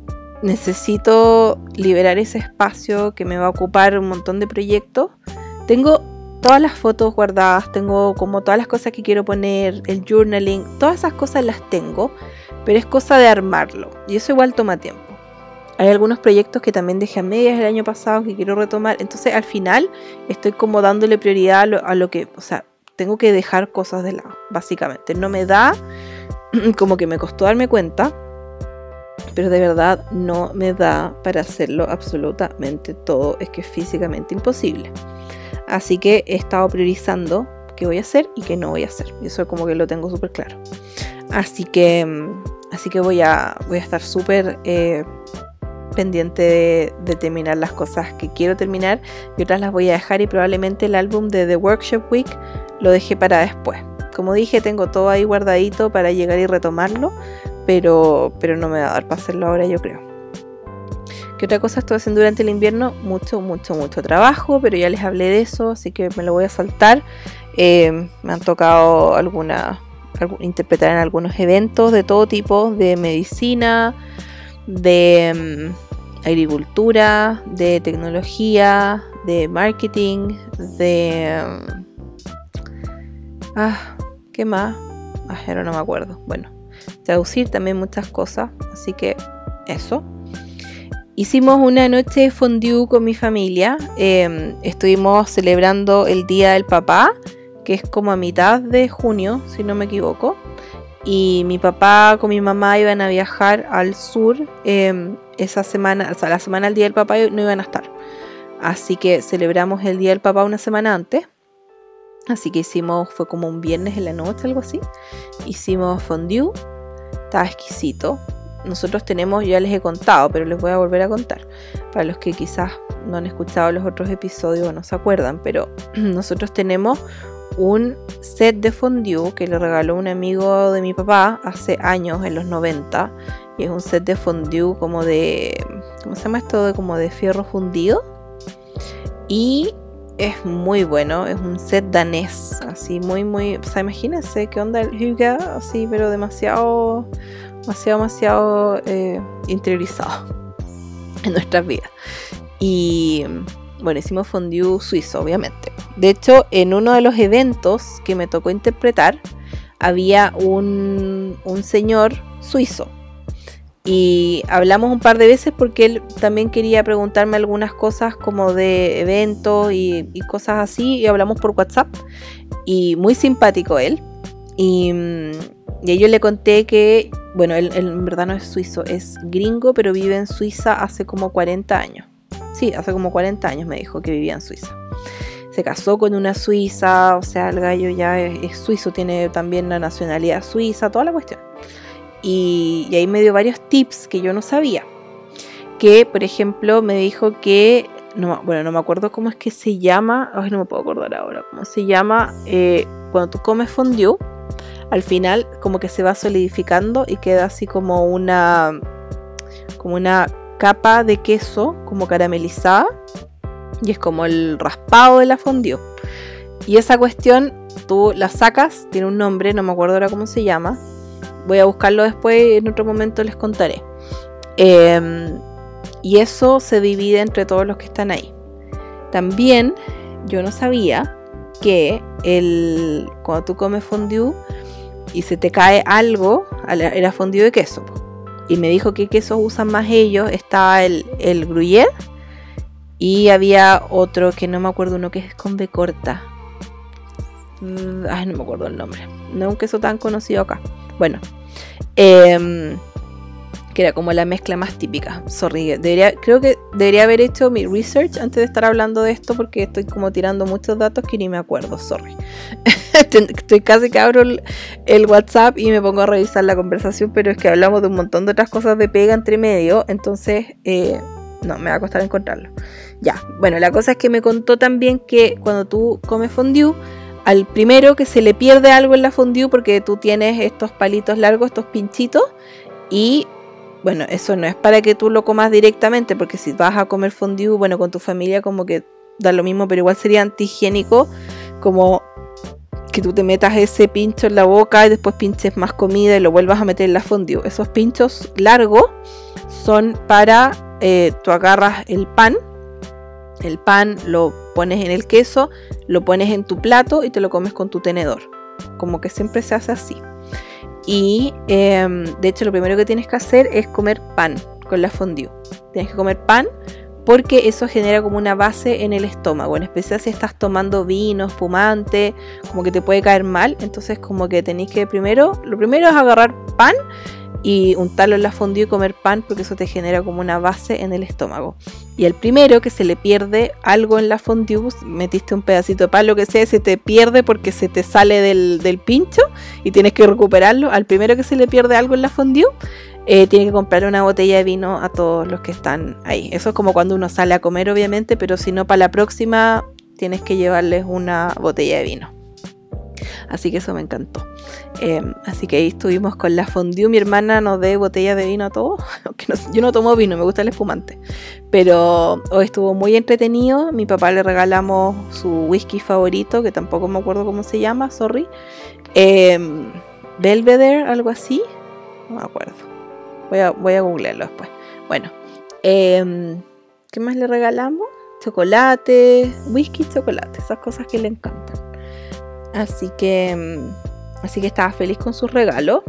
necesito liberar ese espacio que me va a ocupar un montón de proyectos. Tengo todas las fotos guardadas, tengo como todas las cosas que quiero poner, el journaling, todas esas cosas las tengo, pero es cosa de armarlo y eso igual toma tiempo. Hay algunos proyectos que también dejé a medias el año pasado que quiero retomar, entonces al final estoy como dándole prioridad a lo, a lo que, o sea, tengo que dejar cosas de lado, básicamente. No me da, como que me costó darme cuenta, pero de verdad no me da para hacerlo absolutamente todo, es que es físicamente imposible. Así que he estado priorizando qué voy a hacer y qué no voy a hacer. Y eso como que lo tengo súper claro. Así que, mm, así que voy, a, voy a estar súper eh, pendiente de, terminar las cosas que quiero terminar y otras las voy a dejar y probablemente el álbum de The Workshop Week lo dejé para después. Como dije, tengo todo ahí guardadito para llegar y retomarlo, pero, pero no me va a dar para hacerlo ahora yo creo. ¿Qué otra cosa estoy haciendo durante el invierno? Mucho, mucho, mucho trabajo, pero ya les hablé de eso, así que me lo voy a saltar. Eh, me han tocado alguna, interpretar en algunos eventos de todo tipo, de medicina, de mm, agricultura, de tecnología, de marketing, de... Mm, ah, ¿qué más? Ah, ahora no me acuerdo. Bueno, traducir también muchas cosas, así que eso. Hicimos una noche fondue con mi familia. Em, estuvimos celebrando el Día del Papá, que es como a mitad de junio, si no me equivoco. Y mi papá con mi mamá iban a viajar al sur em, esa semana, o sea, la semana del Día del Papá no iban a estar. Así que celebramos el Día del Papá una semana antes. Así que hicimos, fue como un viernes en la noche, algo así. Hicimos fondue. Estaba exquisito nosotros tenemos, ya les he contado, pero les voy a volver a contar, para los que quizás no han escuchado los otros episodios o no se acuerdan, pero nosotros tenemos un set de fondue que le regaló un amigo de mi papá hace años, en los 90, y es un set de fondue como de, ¿cómo se llama esto? De como de fierro fundido. Y es muy bueno, es un set danés, así muy, muy, o sea, imagínense qué onda el Huga, así, pero demasiado demasiado, demasiado eh, interiorizado en nuestras vidas. Y bueno, hicimos fondue suizo, obviamente. De hecho, en uno de los eventos que me tocó interpretar, había un, un señor suizo. Y hablamos un par de veces porque él también quería preguntarme algunas cosas como de eventos y, y cosas así. Y hablamos por WhatsApp. Y muy simpático él. Y, y yo le conté que bueno, él, en verdad no es suizo, es gringo, pero vive en Suiza hace como 40 años. Sí, hace como 40 años me dijo que vivía en Suiza. Se casó con una suiza, o sea, el gallo ya es, suizo, tiene también la nacionalidad suiza, toda la cuestión. Y, ahí me dio varios tips que yo no sabía. Que, por ejemplo, me dijo que, no, bueno, no me acuerdo cómo es que se llama, ay, no me puedo acordar ahora, cómo se llama eh, cuando tú comes fondue al final como que se va solidificando y queda así como una como una capa de queso como caramelizada y es como el raspado de la fondue. Y esa cuestión tú la sacas, tiene un nombre, no me acuerdo ahora cómo se llama. Voy a buscarlo después en otro momento les contaré. Em, y eso se divide entre todos los que están ahí. También yo no sabía que el, cuando tú comes fondue y se te cae algo, era fundido de queso. Y me dijo que quesos usan más ellos. Estaba el, el gruyère y había otro que no me acuerdo, uno que es con B corta. Mm, ay, no me acuerdo el nombre. No es un queso tan conocido acá. Bueno, eh, que era como la mezcla más típica. Sorry, creo que debería haber hecho mi research antes de estar hablando de esto porque estoy como tirando muchos datos que ni me acuerdo, sorry. estoy casi que abro el, WhatsApp y me pongo a revisar la conversación, pero es que hablamos de un montón de otras cosas de pega entre medio, entonces eh, no, me va a costar encontrarlo. Ya, bueno, la cosa es que me contó también que cuando tú comes fondue, al primero que se le pierde algo en la fondue porque tú tienes estos palitos largos, estos pinchitos, y bueno, eso no es para que tú lo comas directamente, porque si vas a comer fondue, bueno, con tu familia como que da lo mismo, pero igual sería antihigiénico como que tú te metas ese pincho en la boca y después pinches más comida y lo vuelvas a meter en la fondue. Esos pinchos largos son para, eh, tú agarras el pan, el pan lo pones en el queso, lo pones en tu plato y te lo comes con tu tenedor. Como que siempre se hace así. Y em, de hecho lo primero que tienes que hacer es comer pan con la fondue. Tienes que comer pan porque eso genera como una base en el estómago, en especial si estás tomando vino, espumante, como que te puede caer mal, entonces como que tenéis que primero, lo primero es agarrar pan y untarlo en la fondue y comer pan porque eso te genera como una base en el estómago. Y el primero que se le pierde algo en la fondue, metiste un pedacito de pan, lo que sea, se te pierde porque se te sale del, del pincho y tienes que recuperarlo. Al primero que se le pierde algo en la fondue, eh, tiene que comprar una botella de vino a todos los que están ahí. Eso es como cuando uno sale a comer, obviamente, pero si no, para la próxima tienes que llevarles una botella de vino. Así que eso me encantó. Em, así que ahí estuvimos con la fondue. Mi hermana nos dé botella de vino a todos. yo no tomo vino, me gusta el espumante. Pero hoy estuvo muy entretenido. Mi papá le regalamos su whisky favorito, que tampoco me acuerdo cómo se llama, sorry. Em, Belvedere, algo así. No me acuerdo. Voy a, voy a googlearlo después. Bueno, em, ¿qué más le regalamos? Chocolate, whisky, chocolate, esas cosas que le encantan. Así que, em, así que estaba feliz con su regalo.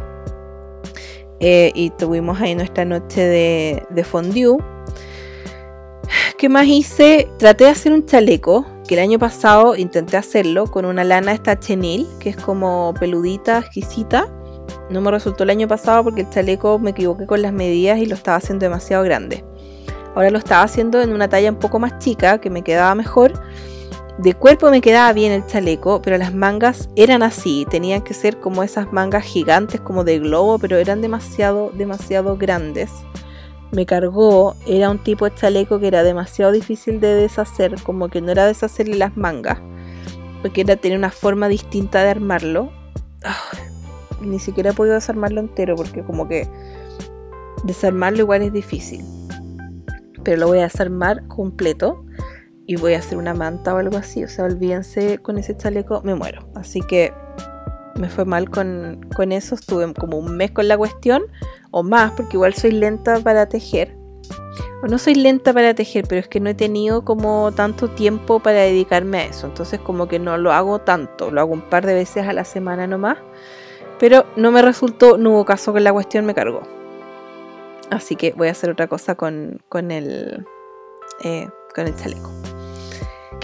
Eh, y tuvimos ahí nuestra noche de, de fondue. ¿Qué más hice? Traté de hacer un chaleco, que el año pasado intenté hacerlo con una lana esta chenil, que es como peludita, exquisita. No me resultó el año pasado porque el chaleco me equivoqué con las medidas y lo estaba haciendo demasiado grande. Ahora lo estaba haciendo en una talla un poco más chica, que me quedaba mejor. De cuerpo me quedaba bien el chaleco, pero las mangas eran así, tenían que ser como esas mangas gigantes como de globo, pero eran demasiado, demasiado grandes. Me cargó, era un tipo de chaleco que era demasiado difícil de deshacer, como que no era deshacerle las mangas, porque era tener una forma distinta de armarlo ni siquiera he podido desarmarlo entero porque como que desarmarlo igual es difícil. Pero lo voy a desarmar completo y voy a hacer una manta o algo así. O sea, olvídense con ese chaleco, me muero. Así que me fue mal con, con eso. Estuve como un mes con la cuestión o más porque igual soy lenta para tejer. O no soy lenta para tejer, pero es que no he tenido como tanto tiempo para dedicarme a eso. Entonces como que no lo hago tanto. Lo hago un par de veces a la semana nomás. Pero no me resultó, no hubo caso que la cuestión me cargó. Así que voy a hacer otra cosa con, el, eh, con el chaleco.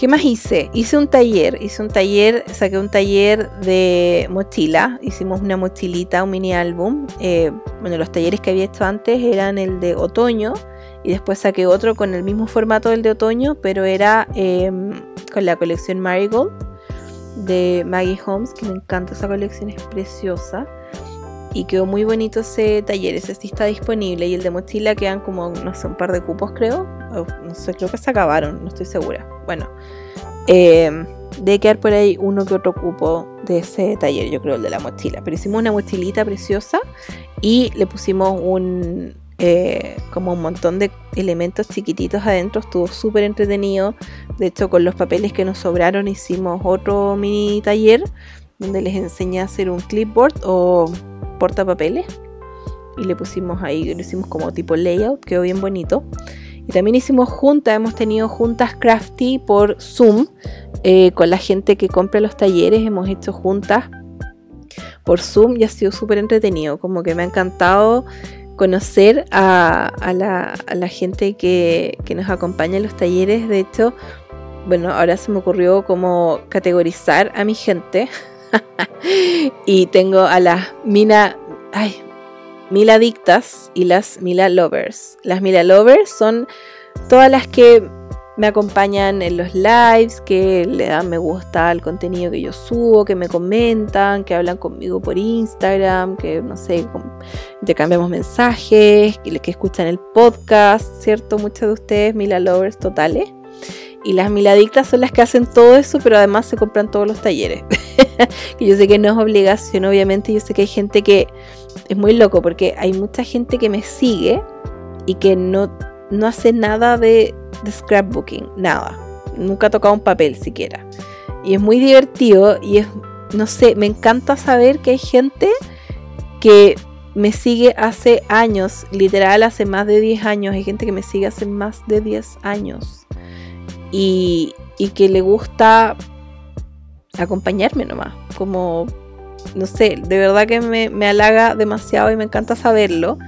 ¿Qué más hice? Hice un taller, hice un taller, saqué un taller de mochila, hicimos una mochilita, un mini álbum. Eh, bueno, los talleres que había hecho antes eran el de otoño y después saqué otro con el mismo formato del de otoño, pero era em, con la colección Marigold de Maggie Holmes, que me encanta esa colección, es preciosa. Y quedó muy bonito ese taller, ese sí está disponible. Y el de mochila quedan como, no sé, un par de cupos creo. no sé, creo que se acabaron, no estoy segura. Bueno, eh, debe quedar por ahí uno que otro cupo de ese taller, yo creo, el de la mochila. Pero hicimos una mochilita preciosa y le pusimos un, eh, como un montón de elementos chiquititos adentro, estuvo súper entretenido. De hecho, con los papeles que nos sobraron hicimos otro mini taller donde les enseñé a hacer un clipboard o portapapeles. Y le pusimos ahí, lo hicimos como tipo layout, quedó bien bonito. Y también hicimos juntas, hemos tenido juntas crafty por Zoom eh, con la gente que compra los talleres, hemos hecho juntas por Zoom y ha sido súper entretenido, como que me ha encantado conocer a, la, gente que, nos acompaña en los talleres. De hecho, bueno, ahora se me ocurrió como categorizar a mi gente. y tengo a las Mina, ay, Mila Dictas y las Mila Lovers. Las Mila Lovers son todas las que me acompañan en los lives, que le dan me gusta al contenido que yo subo, que me comentan, que hablan conmigo por Instagram, que no sé, intercambiamos mensajes, que, que escuchan el podcast, ¿cierto? Muchos de ustedes, Mila Lovers totales. Y las miladictas son las que hacen todo eso, pero además se compran todos los talleres. que yo sé que no es obligación, obviamente. Yo sé que hay gente que es muy loco porque hay mucha gente que me sigue y que no, no hace nada de de scrapbooking, nada. Nunca he tocado un papel siquiera. Y es muy divertido y es no sé, me encanta saber que hay gente que me sigue hace años, literal hace más de 10 años, hay gente que me sigue hace más de 10 años y, que le gusta acompañarme nomás, como, no sé, de verdad que me, me halaga demasiado y me encanta saberlo,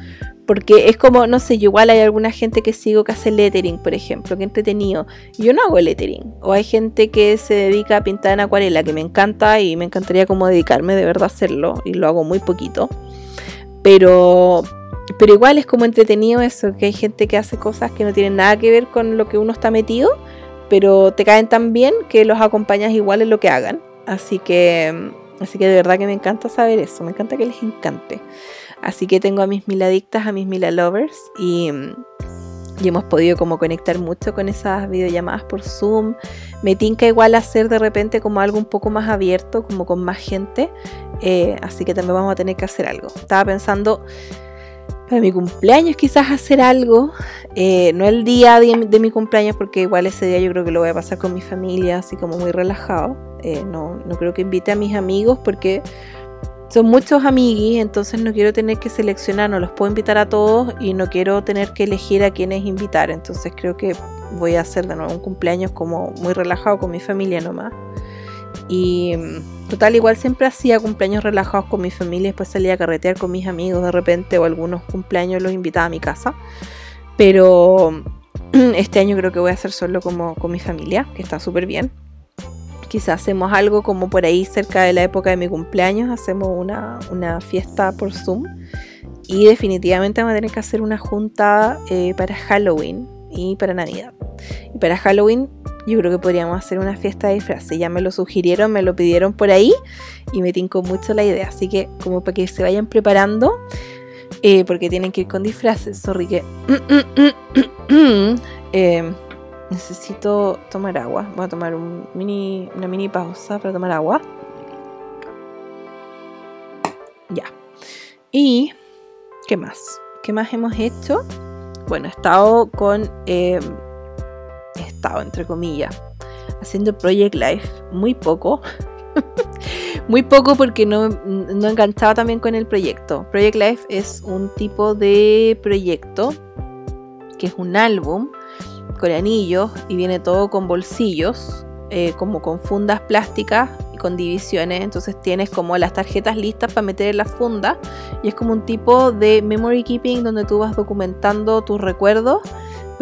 porque es como, no sé, igual hay alguna gente que sigo que hace lettering, por ejemplo, que entretenido. Yo no hago lettering. O hay gente que se dedica a pintar en acuarela, que me encanta y me encantaría como dedicarme de verdad a hacerlo. Y lo hago muy poquito. Pero, pero igual es como entretenido eso, que hay gente que hace cosas que no tienen nada que ver con lo que uno está metido, pero te caen tan bien que los acompañas igual en lo que hagan. Así que, así que de verdad que me encanta saber eso, me encanta que les encante. Así que tengo a mis mil adictas, a mis mil lovers y, y, hemos podido como conectar mucho con esas videollamadas por Zoom. Me tinca igual hacer de repente como algo un poco más abierto, como con más gente. Eh, así que también vamos a tener que hacer algo. Estaba pensando para mi cumpleaños quizás hacer algo. Eh, no el día de, mi cumpleaños porque igual ese día yo creo que lo voy a pasar con mi familia, así como muy relajado. Eh, no, no creo que invite a mis amigos porque son muchos amiguis, entonces no quiero tener que seleccionar, no los puedo invitar a todos y no quiero tener que elegir a quienes invitar. Entonces creo que voy a hacer de nuevo un cumpleaños como muy relajado con mi familia nomás. Y mm, total, igual siempre hacía cumpleaños relajados con mi familia, después salía a carretear con mis amigos de repente o algunos cumpleaños los invitaba a mi casa. Pero este año creo que voy a hacer solo como con mi familia, que está súper bien quizás hacemos algo como por ahí cerca de la época de mi cumpleaños, hacemos una, fiesta por Zoom y definitivamente vamos a tener que hacer una junta eh, para Halloween y para Navidad. Y para Halloween yo creo que podríamos hacer una fiesta de disfraces. Ya me lo sugirieron, me lo pidieron por ahí y me tincó mucho la idea. Así que como para que se vayan preparando, eh, porque tienen que ir con disfraces. Sorry que... eh, necesito tomar agua. Voy a tomar un mini, una mini pausa para tomar agua. Ya. Y, ¿qué más? ¿Qué más hemos hecho? Bueno, he estado con... Eh, he estado, entre comillas, haciendo Project Life muy poco. muy poco porque no, no enganchaba también con el proyecto. Project Life es un tipo de proyecto que es un álbum con anillos y viene todo con bolsillos, eh, como con fundas plásticas y con divisiones. Entonces tienes como las tarjetas listas para meter en la funda y es como un tipo de memory keeping donde tú vas documentando tus recuerdos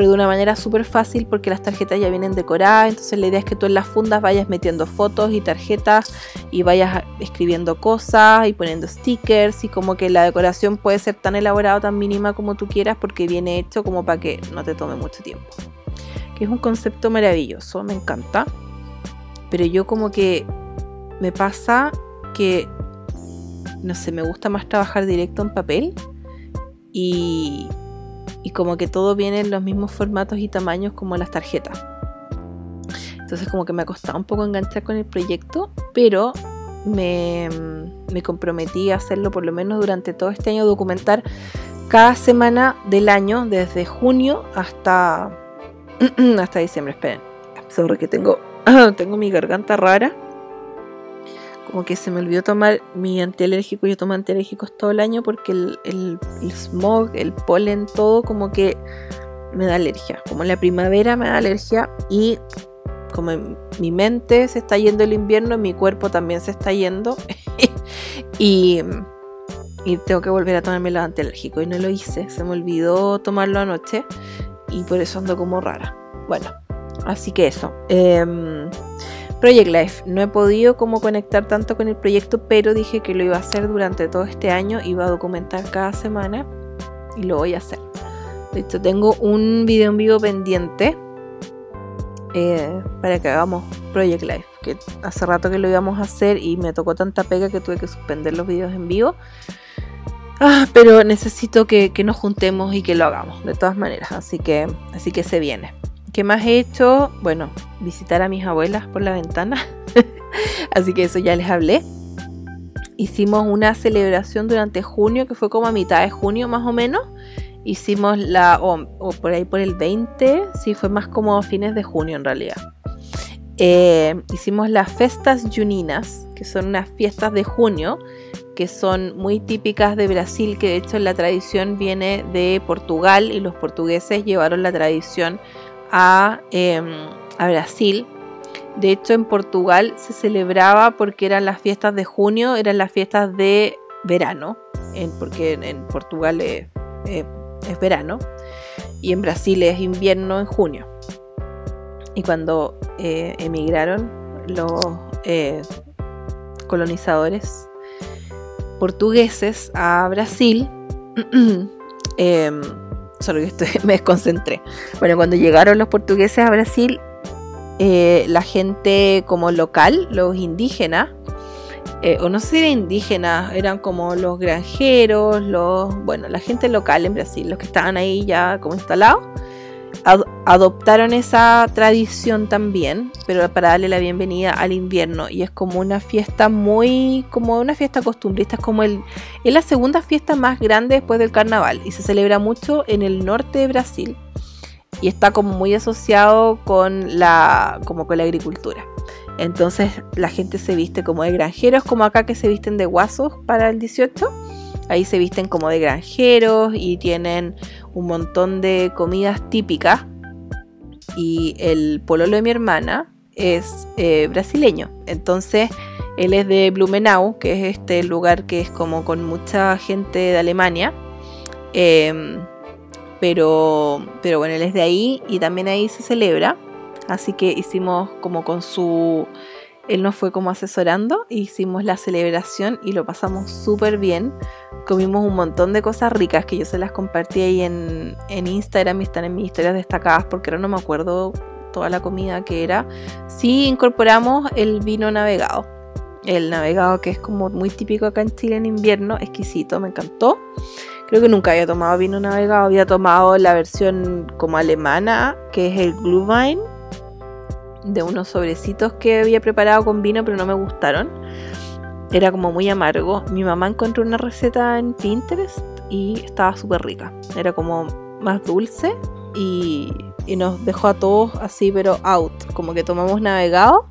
pero de una manera súper fácil porque las tarjetas ya vienen decoradas, entonces la idea es que tú en las fundas vayas metiendo fotos y tarjetas y vayas escribiendo cosas y poniendo stickers y como que la decoración puede ser tan elaborada o tan mínima como tú quieras porque viene hecho como para que no te tome mucho tiempo es un concepto maravilloso, me encanta. Pero yo como que me pasa que, no sé, me gusta más trabajar directo en papel y, y como que todo viene en los mismos formatos y tamaños como las tarjetas. Entonces como que me ha costado un poco enganchar con el proyecto, pero me, me, comprometí a hacerlo por lo menos durante todo este año, documentar cada semana del año, desde junio hasta hasta diciembre, esperen. Sobre que tengo, tengo mi garganta rara. Como que se me olvidó tomar mi antialérgico. Yo tomo antialérgicos todo el año porque el, el, smog, el polen, todo como que me da alergia. Como en la primavera me da alergia y como en mi mente se está yendo el invierno, mi cuerpo también se está yendo. y, y tengo que volver a tomarme los antialérgicos. Y no lo hice, se me olvidó tomarlo anoche y por eso ando como rara. Bueno, así que eso. Em, Project Life. No he podido como conectar tanto con el proyecto, pero dije que lo iba a hacer durante todo este año. Iba a documentar cada semana y lo voy a hacer. De hecho, tengo un video en vivo pendiente eh, para que hagamos Project Life. Que hace rato que lo íbamos a hacer y me tocó tanta pega que tuve que suspender los videos en vivo. Ah, pero necesito que, nos juntemos y que lo hagamos, de todas maneras. Así que, así que se viene. ¿Qué más he hecho? Bueno, visitar a mis abuelas por la ventana. así que eso ya les hablé. Hicimos una celebración durante junio, que fue como a mitad de junio más o menos. Hicimos la, o, por ahí por el 20, sí, fue más como a fines de junio en realidad. eh, hicimos las festas juninas, que son unas fiestas de junio, que son muy típicas de Brasil, que de hecho la tradición viene de Portugal y los portugueses llevaron la tradición a, em, a Brasil. De hecho, en Portugal se celebraba porque eran las fiestas de junio, eran las fiestas de verano, porque en, Portugal es, verano y en Brasil es invierno en junio. Y cuando eh, emigraron los eh, colonizadores portugueses a Brasil, em, solo que estoy, me desconcentré. Bueno, cuando llegaron los portugueses a Brasil, eh, la gente como local, los indígenas, eh, o no sé si indígenas, eran como los granjeros, los, bueno, la gente local en Brasil, los que estaban ahí ya como instalados, adoptaron esa tradición también, pero para darle la bienvenida al invierno. Y es como una fiesta muy, como una fiesta costumbrista, es como el, es la segunda fiesta más grande después del carnaval y se celebra mucho en el norte de Brasil y está como muy asociado con la, como con la agricultura. Entonces la gente se viste como de granjeros, como acá que se visten de guasos para el 18. Ahí se visten como de granjeros y tienen un montón de comidas típicas. Y el pololo de mi hermana es eh, brasileño. Entonces él es de Blumenau, que es este lugar que es como con mucha gente de Alemania. Em, pero, pero bueno, él es de ahí y también ahí se celebra. Así que hicimos como con su... Él nos fue como asesorando, hicimos la celebración y lo pasamos súper bien. Comimos un montón de cosas ricas que yo se las compartí ahí en, en Instagram y están en mis historias destacadas porque ahora no me acuerdo toda la comida que era. Sí incorporamos el vino navegado. El navegado que es como muy típico acá en Chile en invierno, exquisito, me encantó. Creo que nunca había tomado vino navegado, había tomado la versión como alemana, que es el Glühwein, de unos sobrecitos que había preparado con vino, pero no me gustaron. Era como muy amargo. Mi mamá encontró una receta en Pinterest y estaba súper rica. Era como más dulce y, y, nos dejó a todos así, pero out. Como que tomamos navegado.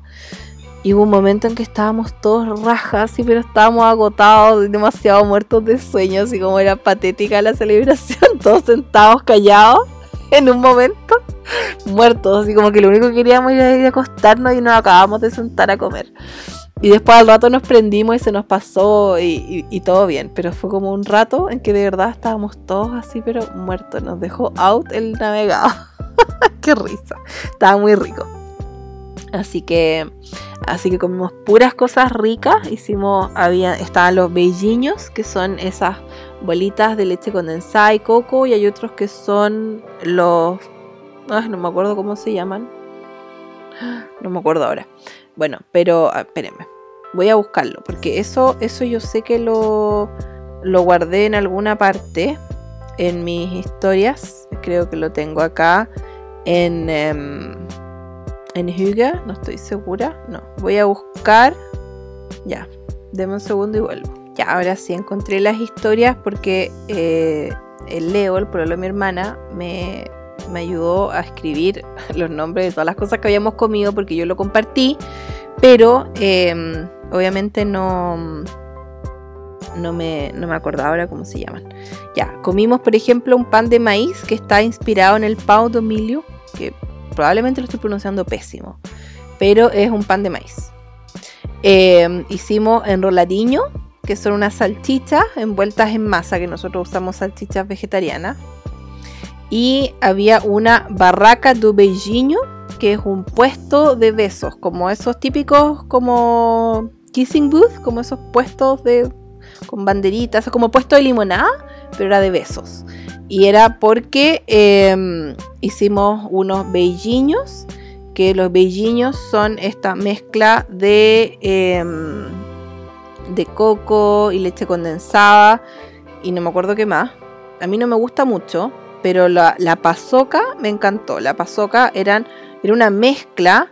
Y hubo un momento en que estábamos todos rajas, sí, pero estábamos agotados, demasiado muertos de sueño, así como era patética la celebración, todos sentados callados en un momento muertos, así como que lo único que queríamos era ir a acostarnos y nos acabamos de sentar a comer. Y después al rato nos prendimos y se nos pasó y, todo bien, pero fue como un rato en que de verdad estábamos todos así, pero muertos. Nos dejó out el navegado. Qué risa. Estaba muy rico. Así que, así que comimos puras cosas ricas. Hicimos, había, estaban los beijinhos, que son esas bolitas de leche condensada y coco, y hay otros que son los no me acuerdo cómo se llaman. No me acuerdo ahora. Bueno, pero ah, espérenme. Voy a buscarlo. Porque eso, eso yo sé que lo, lo guardé en alguna parte. En mis historias. Creo que lo tengo acá. En, em, en. No estoy segura. No. Voy a buscar. Ya. Deme un segundo y vuelvo. Ya, ahora sí encontré las historias porque eh, el Leo, el pueblo de mi hermana, me, me ayudó a escribir los nombres de todas las cosas que habíamos comido porque yo lo compartí, pero em, obviamente no, no, me, no me acordaba ahora cómo se llaman. Ya, comimos por ejemplo un pan de maíz que está inspirado en el pão de milho, que probablemente lo estoy pronunciando pésimo, pero es un pan de maíz. Em, hicimos enroladiño, que son unas salchichas envueltas en masa, que nosotros usamos salchichas vegetarianas y había una barraca do beijinho, que es un puesto de besos, como esos típicos como kissing booth, como esos puestos de con banderitas, como puesto de limonada, pero era de besos. Y era porque em, hicimos unos beijinhos, que los beijinhos son esta mezcla de, em, de coco y leche condensada y no me acuerdo qué más. A mí no me gusta mucho, pero la, la pasoca me encantó. La pasoca eran, era una mezcla,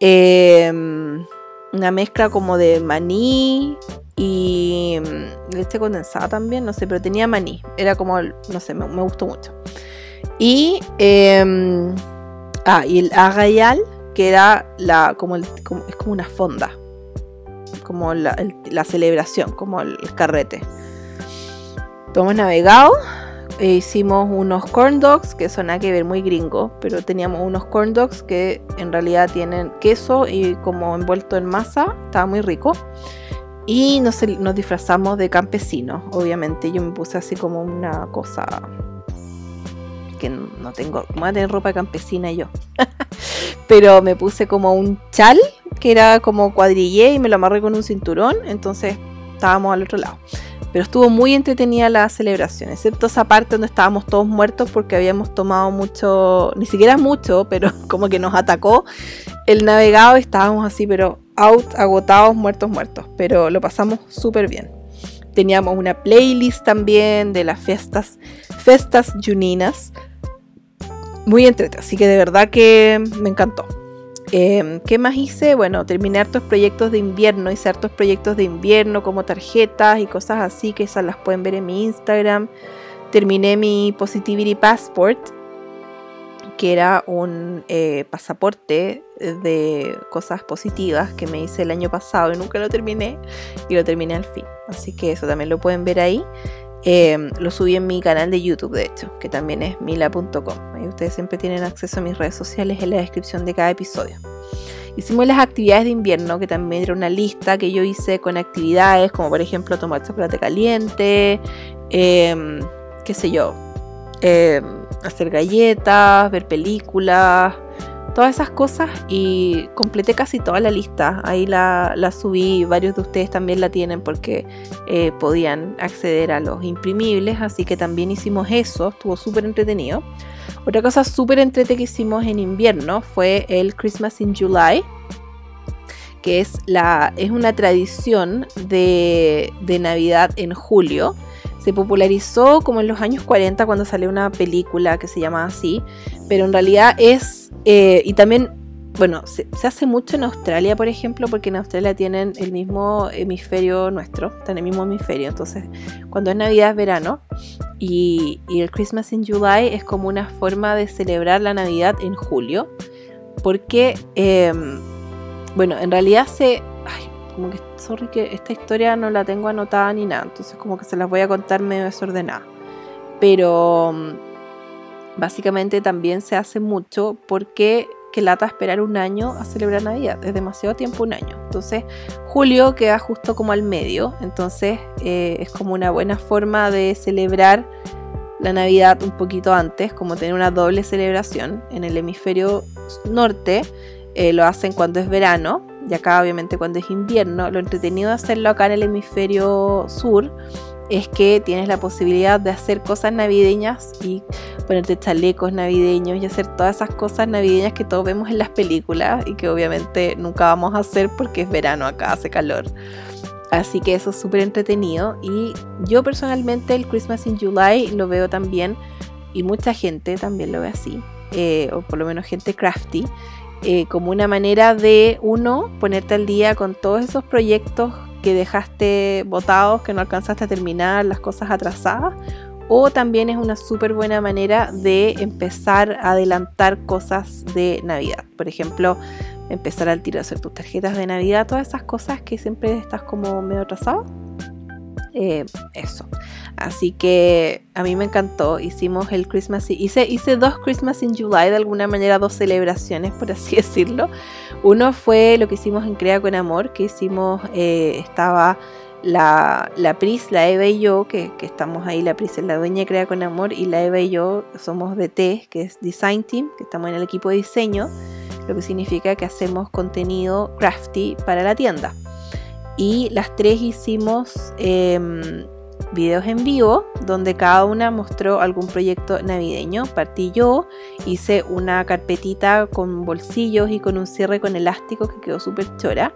em, una mezcla como de maní y mm, leche condensada también, no sé, pero tenía maní. Era como, no sé, me, gustó mucho. Y, em, ah, y el arrayal, que era la, como, es como una fonda, como la, celebración, como el, carrete. hemos navegado, e hicimos unos corn dogs, que son a que ver muy gringo, pero teníamos unos corn dogs que en realidad tienen queso y como envuelto en masa, estaba muy rico. Y nos, nos disfrazamos de campesinos, obviamente. Yo me puse así como una cosa que no tengo, voy a tener ropa campesina yo. Pero me puse como un chal, que era como cuadrillé y me lo amarré con un cinturón, entonces estábamos al otro lado. Pero estuvo muy entretenida la celebración, excepto esa parte donde estábamos todos muertos porque habíamos tomado mucho, ni siquiera mucho, pero como que nos atacó el navegado, estábamos así, pero out, agotados, muertos, muertos. Pero lo pasamos súper bien. Teníamos una playlist también de las fiestas, festas juninas. Muy entrete, así que de verdad que me encantó. Em, ¿Qué más hice? Bueno, terminé hartos proyectos de invierno, hice hartos proyectos de invierno como tarjetas y cosas así, que esas las pueden ver en mi Instagram. Terminé mi Positivity Passport, que era un eh, pasaporte de cosas positivas que me hice el año pasado y nunca lo terminé y lo terminé al fin. Así que eso también lo pueden ver ahí. Em, lo subí en mi canal de YouTube, de hecho, que también es mila.com. Ahí ustedes siempre tienen acceso a mis redes sociales en la descripción de cada episodio. Hicimos las actividades de invierno, que también era una lista que yo hice con actividades, como por ejemplo tomar chocolate caliente, em, qué sé yo, em, hacer galletas, ver películas, todas esas cosas y completé casi toda la lista. Ahí la, subí, varios de ustedes también la tienen porque eh, podían acceder a los imprimibles, así que también hicimos eso, estuvo súper entretenido. Otra cosa súper entretenida que hicimos en invierno fue el Christmas in July, que es, la, es una tradición de, de Navidad en julio se popularizó como en los años 40 cuando salió una película que se llama así, pero en realidad es, eh, y también, bueno, se, hace mucho en Australia, por ejemplo, porque en Australia tienen el mismo hemisferio nuestro, están en el mismo hemisferio, entonces cuando es Navidad es verano, y, el Christmas in July es como una forma de celebrar la Navidad en julio, porque, em, bueno, en realidad se como que, sorry que esta historia no la tengo anotada ni nada, entonces como que se las voy a contar medio desordenada. Pero mm, básicamente también se hace mucho porque que lata esperar un año a celebrar Navidad, es demasiado tiempo un año. Entonces julio queda justo como al medio, entonces eh, es como una buena forma de celebrar la Navidad un poquito antes, como tener una doble celebración. En el hemisferio norte eh, lo hacen cuando es verano y acá obviamente cuando es invierno, lo entretenido de hacerlo acá en el hemisferio sur es que tienes la posibilidad de hacer cosas navideñas y ponerte chalecos navideños y hacer todas esas cosas navideñas que todos vemos en las películas y que obviamente nunca vamos a hacer porque es verano acá, hace calor. Así que eso es súper entretenido y yo personalmente el Christmas in July lo veo también y mucha gente también lo ve así, eh, o por lo menos gente crafty, eh, como una manera de, uno, ponerte al día con todos esos proyectos que dejaste botados, que no alcanzaste a terminar, las cosas atrasadas, o también es una súper buena manera de empezar a adelantar cosas de Navidad. Por ejemplo, empezar al tiro a hacer tus tarjetas de Navidad, todas esas cosas que siempre estás como medio atrasado. Eh, eso. Así que a mí me encantó. Hicimos el Christmas. Hice, hice dos Christmas in July, de alguna manera, dos celebraciones, por así decirlo. Uno fue lo que hicimos en Crea con Amor, que hicimos, eh, estaba la, la Pris, la Eva y yo, que, estamos ahí, la Pris es la dueña de Crea con Amor, y la Eva y yo somos de T, que es Design Team, que estamos en el equipo de diseño, lo que significa que hacemos contenido crafty para la tienda y las tres hicimos em, videos en vivo donde cada una mostró algún proyecto navideño. Partí yo, hice una carpetita con bolsillos y con un cierre con elástico que quedó súper chora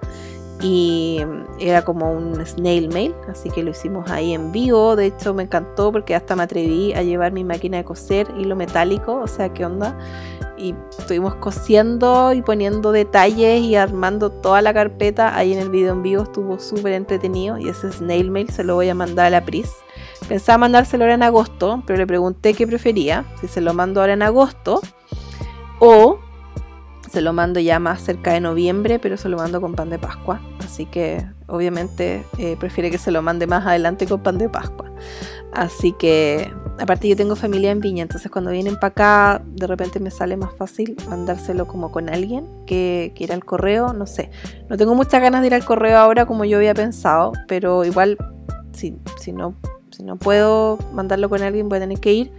y era como un snail mail, así que lo hicimos ahí en vivo. De hecho, me encantó porque hasta me atreví a llevar mi máquina de coser hilo metálico, o sea, ¿qué onda? Y estuvimos cosiendo y poniendo detalles y armando toda la carpeta. Ahí en el video en vivo estuvo súper entretenido y ese snail mail se lo voy a mandar a la Pris. Pensaba mandárselo ahora en agosto, pero le pregunté qué prefería, si se lo mando ahora en agosto o Se lo mando ya más cerca de noviembre, pero se lo mando con pan de Pascua. Así que obviamente eh, prefiere que se lo mande más adelante con pan de Pascua. Así que, aparte yo tengo familia en Viña, entonces cuando vienen para acá, de repente me sale más fácil mandárselo como con alguien que, que ir al correo, no sé. No tengo muchas ganas de ir al correo ahora como yo había pensado, pero igual, si, si, no, si no puedo mandarlo con alguien, voy a tener que ir.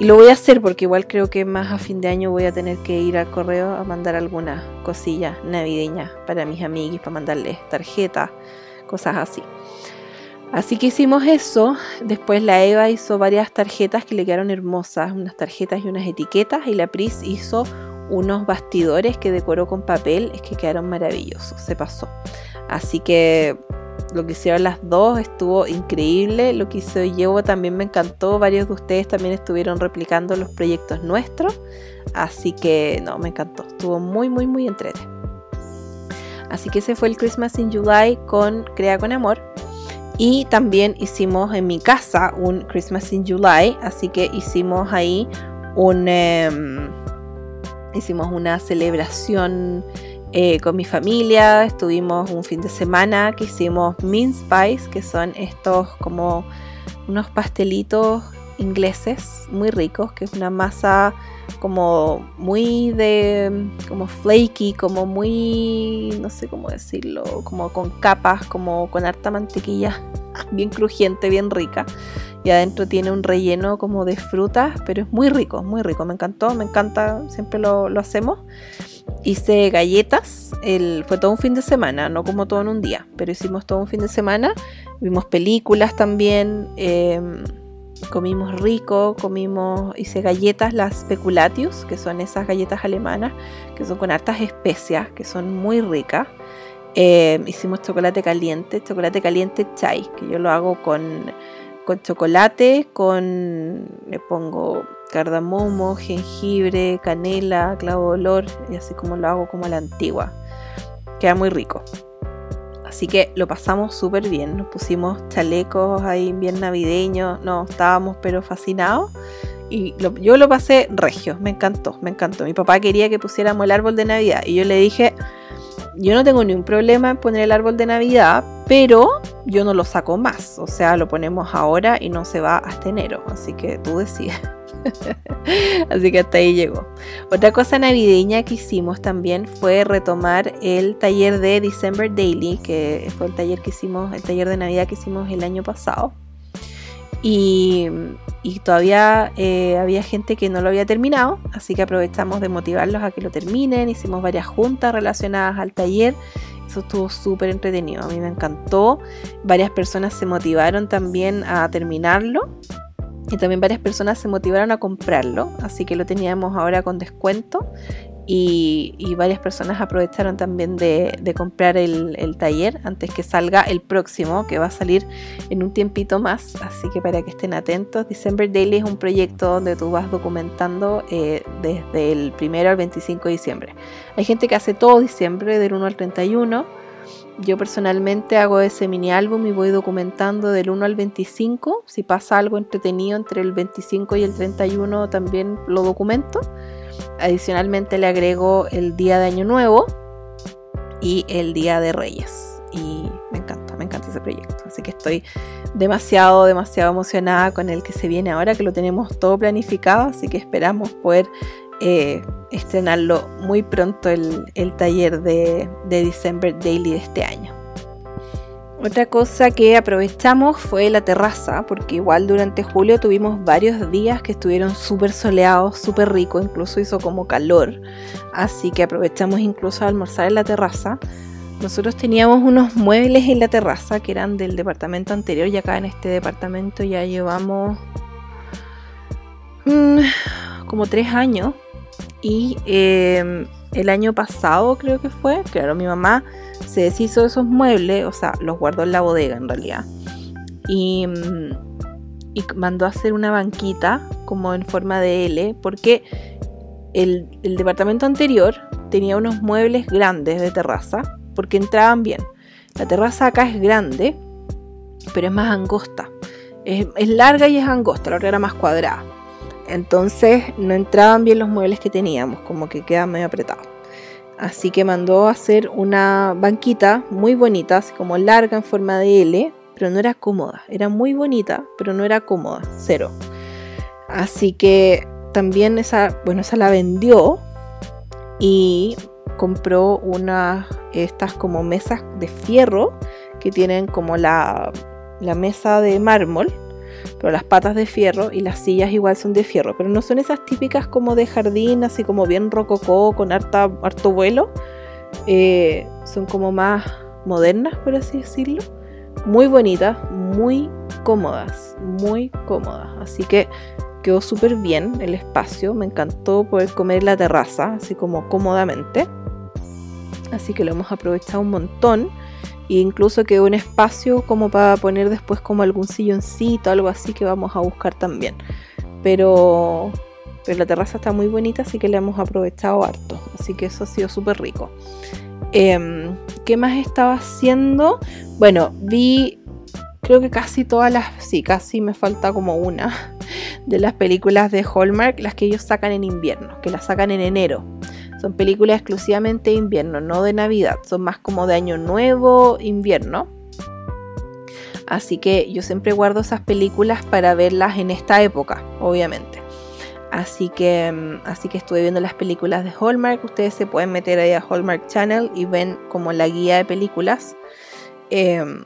Y lo voy a hacer porque igual creo que más a fin de año voy a tener que ir al correo a mandar algunas cosillas navideñas para mis amigos, para mandarles tarjetas, cosas así. Así que hicimos eso. Después la Eva hizo varias tarjetas que le quedaron hermosas, unas tarjetas y unas etiquetas. Y la Pris hizo unos bastidores que decoró con papel, es que quedaron maravillosos, se pasó. Así que lo que hicieron las dos estuvo increíble. Lo que hizo Llevo también me encantó. Varios de ustedes también estuvieron replicando los proyectos nuestros. Así que no, me encantó. Estuvo muy, muy, muy entretenido. Así que ese fue el Christmas in July con Crea con Amor. Y también hicimos en mi casa un Christmas in July, así que hicimos ahí un, em, hicimos una celebración eh, con mi familia. Estuvimos un fin de semana que hicimos mince pies, que son estos como unos pastelitos ingleses muy ricos, que es una masa como muy de como flaky, como muy no sé cómo decirlo, como con capas, como con harta mantequilla, bien crujiente, bien rica. Y adentro tiene un relleno como de frutas, pero es muy rico, muy rico. Me encantó, me encanta, siempre lo, hacemos. Hice galletas, el, fue todo un fin de semana, no como todo en un día, pero hicimos todo un fin de semana. Vimos películas también. Em, comimos rico, comimos, hice galletas, las speculatius, que son esas galletas alemanas, que son con hartas especias, que son muy ricas. Eh, hicimos chocolate caliente, chocolate caliente chai, que yo lo hago con, con chocolate, con, le pongo cardamomo, jengibre, canela, clavo de olor, y así como lo hago como a la antigua. Queda muy rico. Así que lo pasamos súper bien, nos pusimos chalecos ahí bien navideños, no, estábamos pero fascinados. Y yo lo pasé regio, me encantó, me encantó. Mi papá quería que pusiéramos el árbol de Navidad y yo le dije, yo no tengo ningún problema en poner el árbol de Navidad, pero yo no lo saco más. O sea, lo ponemos ahora y no se va hasta enero. Así que tú decides. Así que hasta ahí llegó. Otra cosa navideña que hicimos también fue retomar el taller de December Daily, que fue el taller que hicimos, el taller de Navidad que hicimos el año pasado. Y, todavía eh, había gente que no lo había terminado, así que aprovechamos de motivarlos a que lo terminen. Hicimos varias juntas relacionadas al taller. Eso estuvo súper entretenido, a mí me encantó. Varias personas se motivaron también a terminarlo y también varias personas se motivaron a comprarlo, así que lo teníamos ahora con descuento y, varias personas aprovecharon también de, comprar el, taller antes que salga el próximo, que va a salir en un tiempito más, así que para que estén atentos, December Daily es un proyecto donde tú vas documentando eh, desde el primero al 25 de diciembre. Hay gente que hace todo diciembre, del 1 al 31 yo personalmente hago ese mini álbum y voy documentando del 1 al 25. Si pasa algo entretenido entre el 25 y el 31 también lo documento. Adicionalmente le agrego el día de Año Nuevo y el día de Reyes. Y me encanta, me encanta ese proyecto. Así que estoy demasiado, demasiado emocionada con el que se viene ahora, que lo tenemos todo planificado. Así que esperamos poder eh, estrenarlo muy pronto el, taller de, de, December Daily de este año. Otra cosa que aprovechamos fue la terraza, porque igual durante julio tuvimos varios días que estuvieron súper soleados, súper ricos, incluso hizo como calor, así que aprovechamos incluso a almorzar en la terraza. Nosotros teníamos unos muebles en la terraza que eran del departamento anterior y acá en este departamento ya llevamos mm, como tres años y em, el año pasado creo que fue, claro, mi mamá se deshizo de esos muebles, o sea, los guardó en la bodega en realidad. Y, mm, mandó a hacer una banquita como en forma de L, porque el, el departamento anterior tenía unos muebles grandes de terraza, porque entraban bien. La terraza acá es grande, pero es más angosta. Es, es larga y es angosta, la otra era más cuadrada. Entonces no entraban bien los muebles que teníamos, como que quedaban medio apretados. Así que mandó a hacer una banquita muy bonita, así como larga en forma de L, pero no era cómoda. Era muy bonita, pero no era cómoda, cero. Así que también esa, bueno, esa la vendió y compró unas, estas como mesas de fierro que tienen como la, la mesa de mármol, pero las patas de fierro y las sillas igual son de fierro, pero no son esas típicas como de jardín, así como bien rococó, con harta, harto vuelo. Eh, son como más modernas, por así decirlo. Muy bonitas, muy cómodas, muy cómodas. Así que quedó súper bien el espacio. Me encantó poder comer en la terraza, así como cómodamente. Así que lo hemos aprovechado un montón. Incluso quedó un espacio como para poner después como algún silloncito, algo así que vamos a buscar también. Pero, pero la terraza está muy bonita, así que le hemos aprovechado harto. Así que eso ha sido súper rico. Em, ¿Qué más estaba haciendo? Bueno, vi creo que casi todas las, sí, casi me falta como una de las películas de Hallmark, las que ellos sacan en invierno, que las sacan en enero. Son películas exclusivamente de invierno, no de Navidad. Son más como de Año Nuevo, invierno. Así que yo siempre guardo esas películas para verlas en esta época, obviamente. Así que, mm, así que estuve viendo las películas de Hallmark. Ustedes se pueden meter ahí a Hallmark Channel y ven como la guía de películas. Em,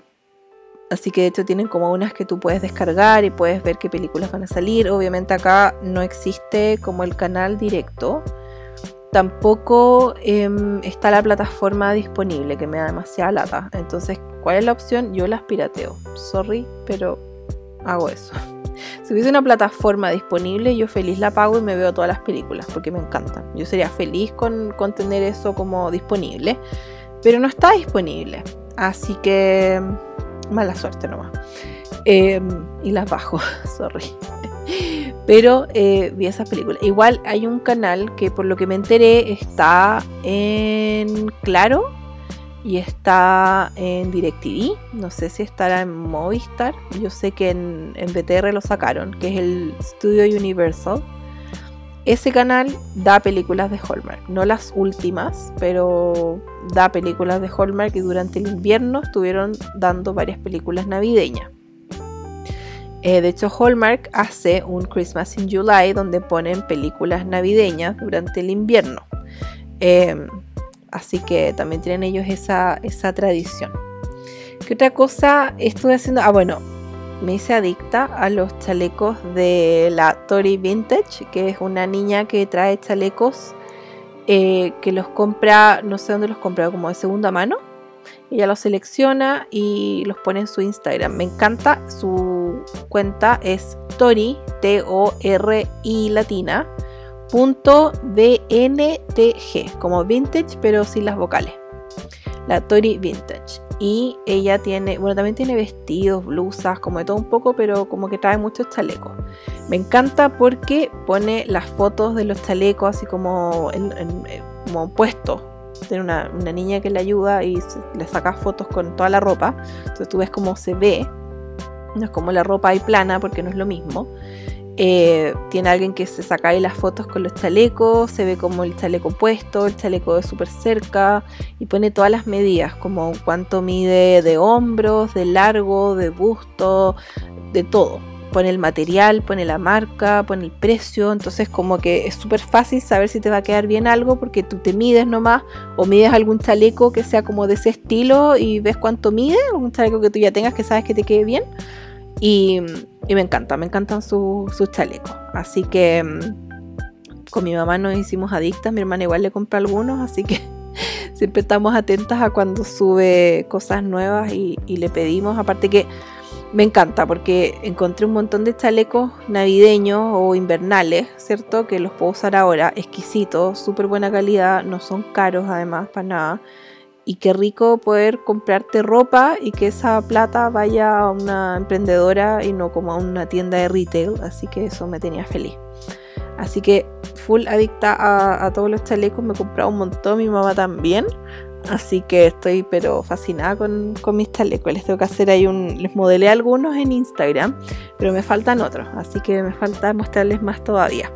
así que de hecho tienen como unas que tú puedes descargar y puedes ver qué películas van a salir. Obviamente acá no existe como el canal directo tampoco em, está la plataforma disponible, que me da demasiada lata. Entonces, ¿cuál es la opción? Yo las pirateo. Sorry, pero hago eso. Si hubiese una plataforma disponible, yo feliz la pago y me veo todas las películas porque me encantan. Yo sería feliz con, tener eso como disponible, pero no está disponible. Así que mala suerte nomás. Em, y las bajo, sorry. Pero eh, vi esa película. Igual hay un canal que por lo que me enteré está en Claro y está en DirecTV. No sé si estará en Movistar. Yo sé que en, en BTR lo sacaron, que es el Studio Universal. Ese canal da películas de Hallmark, no las últimas, pero da películas de Hallmark y durante el invierno estuvieron dando varias películas navideñas. Eh, de hecho, Hallmark hace un Christmas in July donde ponen películas navideñas durante el invierno. Em, así que también tienen ellos esa, esa tradición. ¿Qué otra cosa estuve haciendo? Ah, bueno, me hice adicta a los chalecos de la Tori Vintage, que es una niña que trae chalecos eh, que los compra, no sé dónde los compra, como de segunda mano. Ella los selecciona y los pone en su Instagram. Me encanta su cuenta, es Tori, T-O-R-I latina, punto B-N-T-G, como vintage, pero sin las vocales. La Tori Vintage. Y ella tiene, bueno, también tiene vestidos, blusas, como de todo un poco, pero como que trae muchos chalecos. Me encanta porque pone las fotos de los chalecos así como, en, como puestos tiene una, niña que le ayuda y le saca fotos con toda la ropa. Entonces tú ves cómo se ve. No es como la ropa ahí plana porque no es lo mismo. Eh, tiene alguien que se saca ahí las fotos con los chalecos, se ve como el chaleco puesto, el chaleco de súper cerca y pone todas las medidas, como cuánto mide de hombros, de largo, de busto, de todo pone el material, pone la marca, pone el precio, entonces como que es súper fácil saber si te va a quedar bien algo porque tú te mides nomás o mides algún chaleco que sea como de ese estilo y ves cuánto mide, un chaleco que tú ya tengas que sabes que te quede bien. Y, me encanta, me encantan sus chalecos, así que mm, con mi mamá nos hicimos adictas, mi hermana igual le compra algunos, así que siempre estamos atentas a cuando sube cosas nuevas y le pedimos, aparte que me encanta porque encontré un montón de chalecos navideños o invernales, ¿cierto? Que los puedo usar ahora, exquisitos, súper buena calidad, no son caros además para nada. Y qué rico poder comprarte ropa y que esa plata vaya a una emprendedora y no como a una tienda de retail, así que eso me tenía feliz. Así que full adicta a, a todos los chalecos, me he comprado un montón, mi mamá también. Así que estoy pero fascinada con, mis chalecos. Les tengo que hacer ahí un. Les modelé algunos en Instagram, pero me faltan otros. Así que me falta mostrarles más todavía.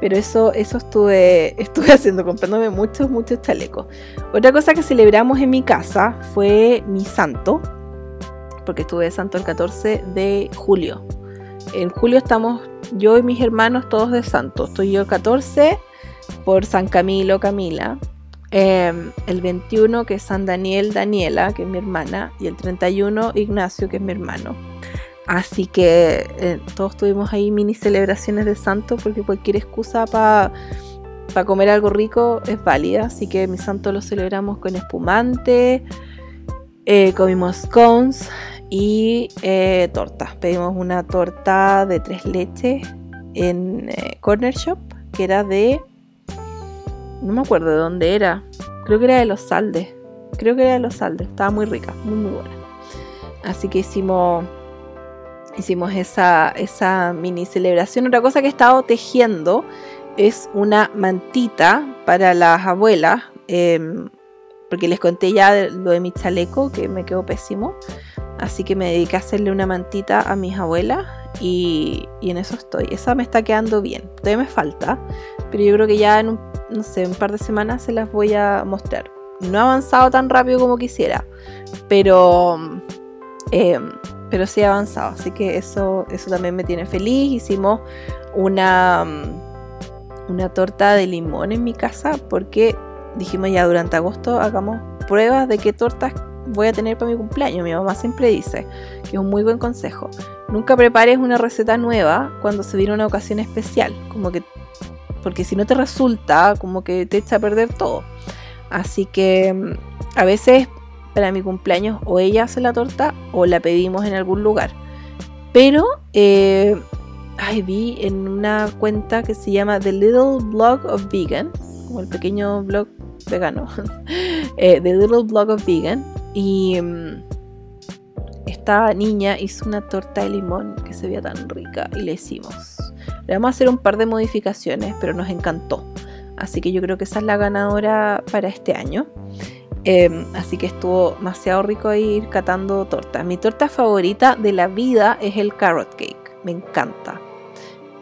Pero eso, eso estuve, estuve haciendo, comprándome muchos, muchos chalecos. Otra cosa que celebramos en mi casa fue mi santo, porque estuve de santo el 14 de julio. En julio estamos yo y mis hermanos todos de santo. Estoy yo el 14 por San Camilo, Camila. Em, el 21 que es San Daniel, Daniela, que es mi hermana. Y el 31 Ignacio, que es mi hermano. Así que eh, todos tuvimos ahí mini celebraciones de santo porque cualquier excusa para comer algo rico es válida. Así que mi santo lo celebramos con espumante, eh, comimos scones y eh, tortas. Pedimos una torta de tres leches en Corner Shop que era de... No me acuerdo de dónde era. Creo que era de los Saldes. Creo que era de los Saldes. Estaba muy rica, muy muy buena. Así que hicimos hicimos esa, esa mini celebración. Otra cosa que he estado tejiendo es una mantita para las abuelas, em, porque les conté ya lo de mi chaleco, que me quedó pésimo. Así que me dediqué a hacerle una mantita a mis abuelas y, en eso estoy. Esa me está quedando bien. Todavía me falta, pero yo creo que ya en un, no sé, un par de semanas se las voy a mostrar. No ha avanzado tan rápido como quisiera, pero... Em, pero sí avanzado. Así que eso, eso también me tiene feliz. Hicimos una, una torta de limón en mi casa porque dijimos ya durante agosto hagamos pruebas de qué tortas voy a tener para mi cumpleaños. Mi mamá siempre dice que es un muy buen consejo. Nunca prepares una receta nueva cuando se viene una ocasión especial, como que porque si no te resulta, como que te echa a perder todo. Así que mm, a veces para mi cumpleaños o ella hace la torta o la pedimos en algún lugar. Pero eh, ay, vi en una cuenta que se llama The Little Blog of Vegan, como el pequeño blog vegano, eh, The Little Blog of Vegan, y mm, esta niña hizo una torta de limón que se veía tan rica y le hicimos. Le vamos a hacer un par de modificaciones, pero nos encantó. Así que yo creo que esa es la ganadora para este año. Em, así que estuvo demasiado rico ir catando tortas. Mi torta favorita de la vida es el carrot cake. Me encanta.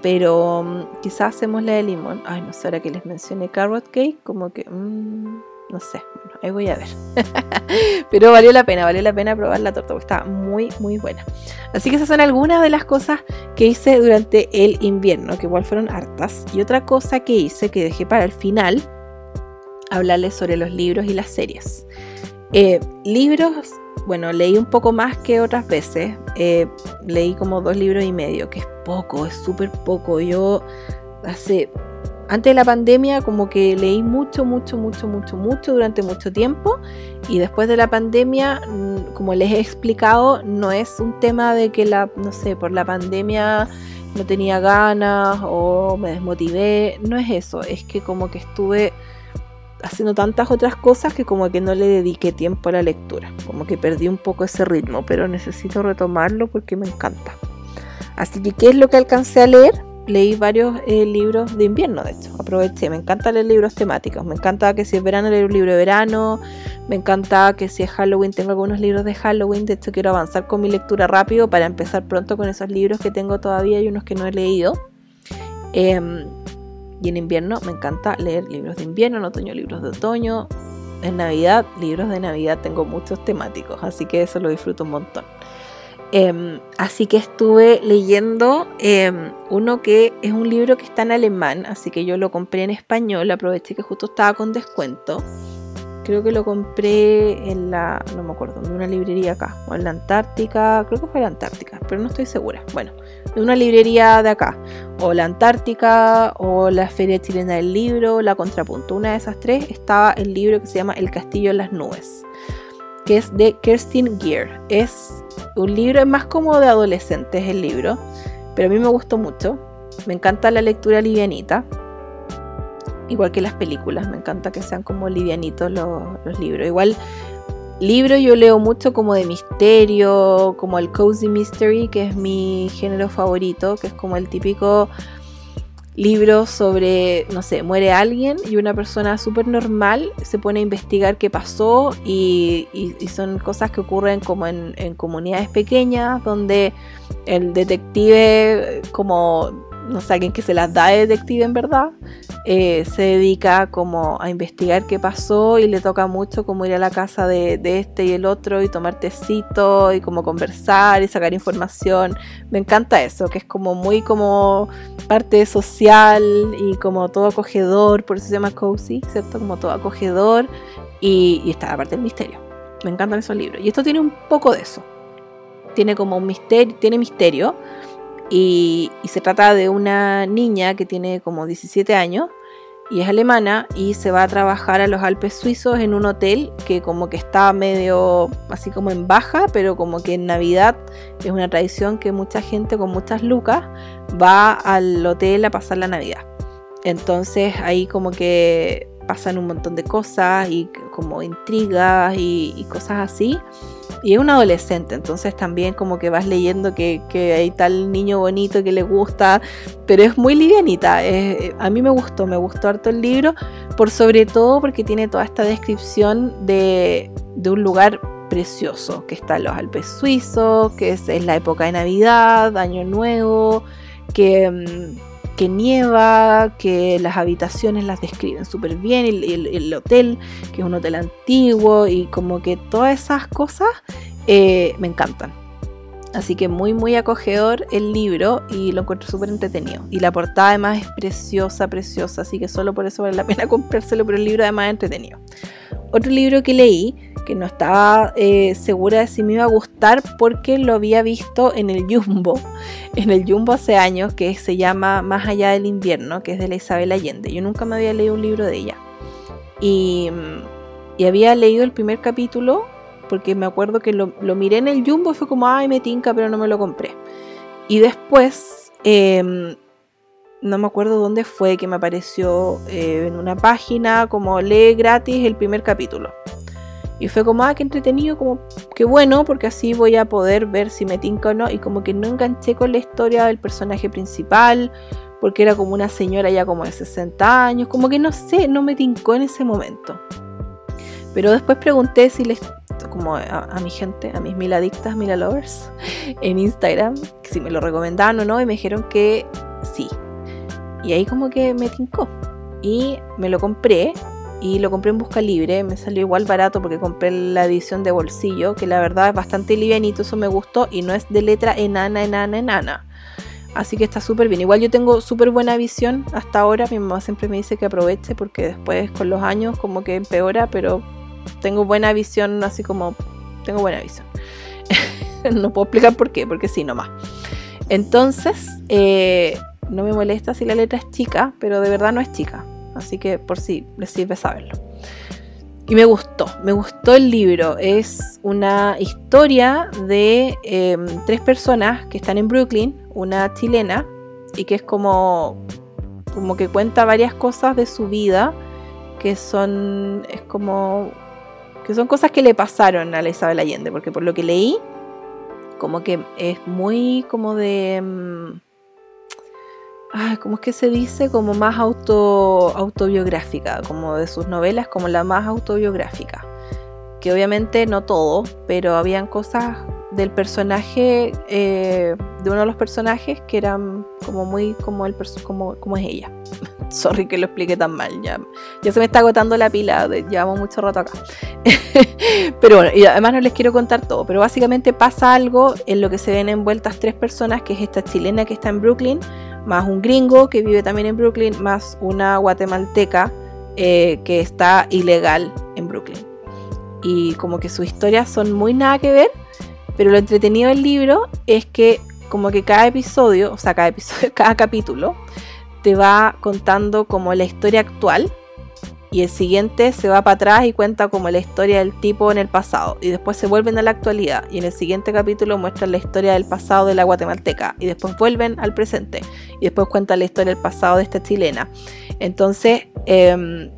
Pero mm, quizás hacemos la de limón. Ay, no sé, ahora que les mencioné carrot cake, como que... Mm, no sé, ahí voy a ver. Pero valió la pena, valió la pena probar la torta, porque está muy, muy buena. Así que esas son algunas de las cosas que hice durante el invierno, que igual fueron hartas. Y otra cosa que hice, que dejé para el final, hablarles sobre los libros y las series. Eh, libros, bueno, leí un poco más que otras veces. Eh, leí como dos libros y medio, que es poco, es súper poco. Yo hace, antes de la pandemia, como que leí mucho, mucho, mucho, mucho, mucho durante mucho tiempo. Y después de la pandemia, mm, como les he explicado, no es un tema de que la, no sé, por la pandemia no tenía ganas o me desmotivé. No es eso, es que como que estuve haciendo tantas otras cosas que como que no le dediqué tiempo a la lectura. Como que perdí un poco ese ritmo, pero necesito retomarlo porque me encanta. Así que, ¿qué es lo que alcancé a leer? Leí varios eh, libros de invierno, de hecho. Aproveché. Me encanta leer libros temáticos. Me encanta que si es verano leer un libro de verano. Me encanta que si es Halloween tengo algunos libros de Halloween. De hecho, quiero avanzar con mi lectura rápido para empezar pronto con esos libros que tengo todavía y unos que no he leído. Eh, y en invierno me encanta leer libros de invierno, en otoño libros de otoño. En Navidad, libros de Navidad tengo muchos temáticos, así que eso lo disfruto un montón. Em, así que estuve leyendo em, uno que es un libro que está en alemán, así que yo lo compré en español, aproveché que justo estaba con descuento creo que lo compré en la, no me acuerdo, en una librería acá, o en la Antártica, creo que fue la Antártica, pero no estoy segura. Bueno, en una librería de acá, o la Antártica, o la Feria Chilena del Libro, la Contrapunto, una de esas tres estaba el libro que se llama El Castillo en las Nubes, que es de Kerstin Gear. Es un libro, es más como de adolescentes el libro, pero a mí me gustó mucho. Me encanta la lectura livianita igual que las películas, me encanta que sean como livianitos los, libros. Igual, libro yo leo mucho como de misterio, como el cozy mystery, que es mi género favorito, que es como el típico libro sobre, no sé, muere alguien y una persona súper normal se pone a investigar qué pasó y, son cosas que ocurren como en, en, comunidades pequeñas donde el detective como no sé, alguien que se las da de detective en verdad, eh, se dedica como a investigar qué pasó y le toca mucho como ir a la casa de, este y el otro y tomar tecito y como conversar y sacar información. Me encanta eso, que es como muy como parte social y como todo acogedor, por eso se llama cozy, ¿cierto? Como todo acogedor y, y está la parte del misterio. Me encantan esos libros. Y esto tiene un poco de eso. Tiene como un misterio, tiene misterio y, se trata de una niña que tiene como 17 años y es alemana y se va a trabajar a los Alpes suizos en un hotel que como que está medio así como en baja, pero como que en Navidad es una tradición que mucha gente con muchas lucas va al hotel a pasar la Navidad. Entonces ahí como que pasan un montón de cosas y como intrigas y cosas así y es un adolescente, entonces también como que vas leyendo que, hay tal niño bonito que le gusta, pero es muy livianita. a mí me gustó, me gustó harto el libro, por sobre todo porque tiene toda esta descripción de, un lugar precioso, que está en los Alpes suizos, que es, la época de Navidad, Año Nuevo, que... Que nieva, que las habitaciones las describen súper bien, el, el, hotel, que es un hotel antiguo y como que todas esas cosas eh, me encantan. Así que muy muy acogedor el libro y lo encuentro súper entretenido. Y la portada además es preciosa, preciosa, así que solo por eso vale la pena comprárselo, pero el libro además es entretenido. Otro libro que leí, que no estaba eh, segura de si me iba a gustar porque lo había visto en el Jumbo, en el Jumbo hace años, que se llama Más allá del invierno, que es de la Isabel Allende. Yo nunca me había leído un libro de ella. Y, y había leído el primer capítulo porque me acuerdo que lo, miré en el Jumbo fue como, ay, me tinca, pero no me lo compré. Y después, em, no me acuerdo dónde fue que me apareció eh, en una página como lee gratis el primer capítulo. Y fue como, ah, qué entretenido, como, qué bueno, porque así voy a poder ver si me tinca o no. Y como que no enganché con la historia del personaje principal, porque era como una señora ya como de 60 años, como que no sé, no me tincó en ese momento. Pero después pregunté si les, como a, mi gente, a mis mil adictas, mil lovers, en Instagram, si me lo recomendaban o no, y me dijeron que sí. Y ahí como que me tincó. Y me lo compré, y lo compré en busca libre, me salió igual barato porque compré la edición de bolsillo, que la verdad es bastante livianito, eso me gustó, y no es de letra enana, enana, enana. Así que está súper bien. Igual yo tengo súper buena visión hasta ahora. Mi mamá siempre me dice que aproveche porque después con los años como que empeora, pero tengo buena visión, así como tengo buena visión. no puedo explicar por qué, porque sí, nomás. Entonces, eh, no me molesta si la letra es chica, pero de verdad no es chica. Así que por si les sirve saberlo. Y me gustó, me gustó el libro. Es una historia de em, tres personas que están en Brooklyn, una chilena, y que es como, como que cuenta varias cosas de su vida, que son, es como que son cosas que le pasaron a la Isabel Allende, porque por lo que leí, como que es muy como de... Mm, ay, ¿Cómo es que se dice? Como más auto, autobiográfica, como de sus novelas, como la más autobiográfica. Que obviamente no todo, pero habían cosas del personaje, eh, de uno de los personajes que eran como muy como, el como, como es ella. Sorry que lo explique tan mal, ya, ya se me está agotando la pila, llevamos mucho rato acá. pero bueno, y además no les quiero contar todo, pero básicamente pasa algo en lo que se ven envueltas tres personas, que es esta chilena que está en Brooklyn, más un gringo que vive también en Brooklyn, más una guatemalteca eh, que está ilegal en Brooklyn. Y como que sus historias son muy nada que ver, pero lo entretenido del libro es que como que cada episodio, o sea, cada episodio, cada capítulo, te va contando como la historia actual y el siguiente se va para atrás y cuenta como la historia del tipo en el pasado y después se vuelven a la actualidad y en el siguiente capítulo muestran la historia del pasado de la guatemalteca y después vuelven al presente y después cuentan la historia del pasado de esta chilena. Entonces em,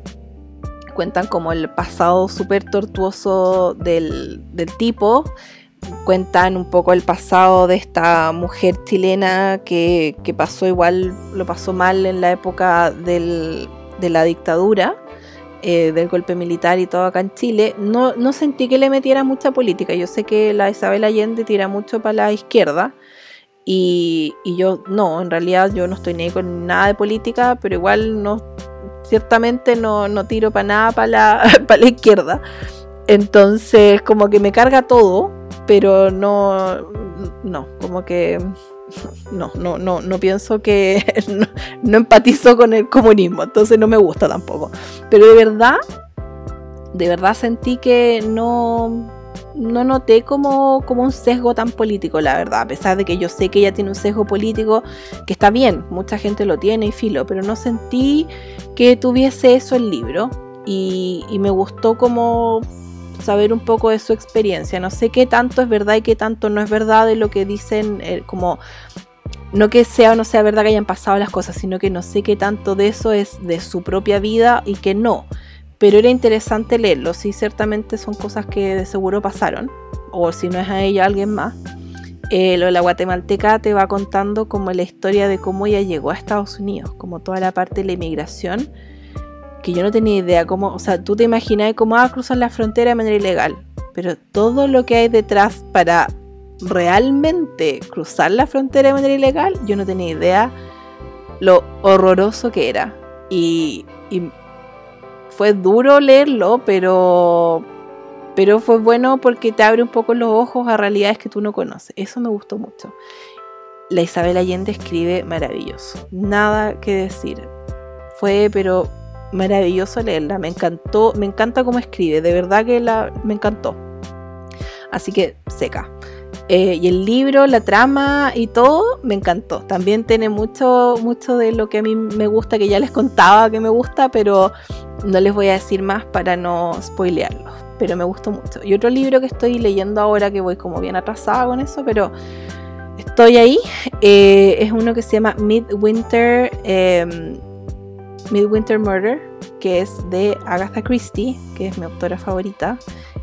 cuentan como el pasado súper tortuoso del, del tipo cuentan un poco el pasado de esta mujer chilena que, pasó igual, lo pasó mal en la época de la dictadura, eh, del golpe militar y todo acá en Chile. No, no sentí que le metiera mucha política. Yo sé que la Isabel Allende tira mucho para la izquierda, Y, yo no, en realidad yo no estoy ni con nada de política, pero igual no, ciertamente no, no tiro para nada para la, para la izquierda. Entonces como que me carga todo, pero no, no, como que no, no, no, no pienso que no, empatizo con el comunismo, entonces no me gusta tampoco. Pero de verdad, de verdad sentí que no, no noté como, como un sesgo tan político, la verdad, a pesar de que yo sé que ella tiene un sesgo político que está bien, mucha gente lo tiene y filo, pero no sentí que tuviese eso el libro y me gustó como saber un poco de su experiencia. No sé qué tanto es verdad y qué tanto no es verdad de lo que dicen, eh, como no que sea o no sea verdad que hayan pasado las cosas, sino que no sé qué tanto de eso es de su propia vida y que no. Pero era interesante leerlo, sí, ciertamente son cosas que de seguro pasaron, o si no es a ella, alguien más. Eh, lo de la guatemalteca te va contando como la historia de cómo ella llegó a Estados Unidos, como toda la parte de la inmigración que yo no tenía idea cómo, o sea, tú te imaginas cómo va a cruzar la frontera de manera ilegal, pero todo lo que hay detrás para realmente cruzar la frontera de manera ilegal, yo no tenía idea lo horroroso que era. Y, y fue duro leerlo, pero, pero fue bueno porque te abre un poco los ojos a realidades que tú no conoces. Eso me gustó mucho. La Isabel Allende escribe maravilloso. Nada que decir. Fue, pero maravilloso leerla, me encantó, me encanta cómo escribe, de verdad que la, me encantó. Así que seca. Eh, y el libro, la trama y todo, me encantó. También tiene mucho, mucho de lo que a mí me gusta, que ya les contaba que me gusta, pero no les voy a decir más para no spoilearlo. Pero me gustó mucho. Y otro libro que estoy leyendo ahora, que voy como bien atrasada con eso, pero estoy ahí, eh, es uno que se llama Midwinter. Em, Midwinter Murder, que es de Agatha Christie, que es mi autora favorita.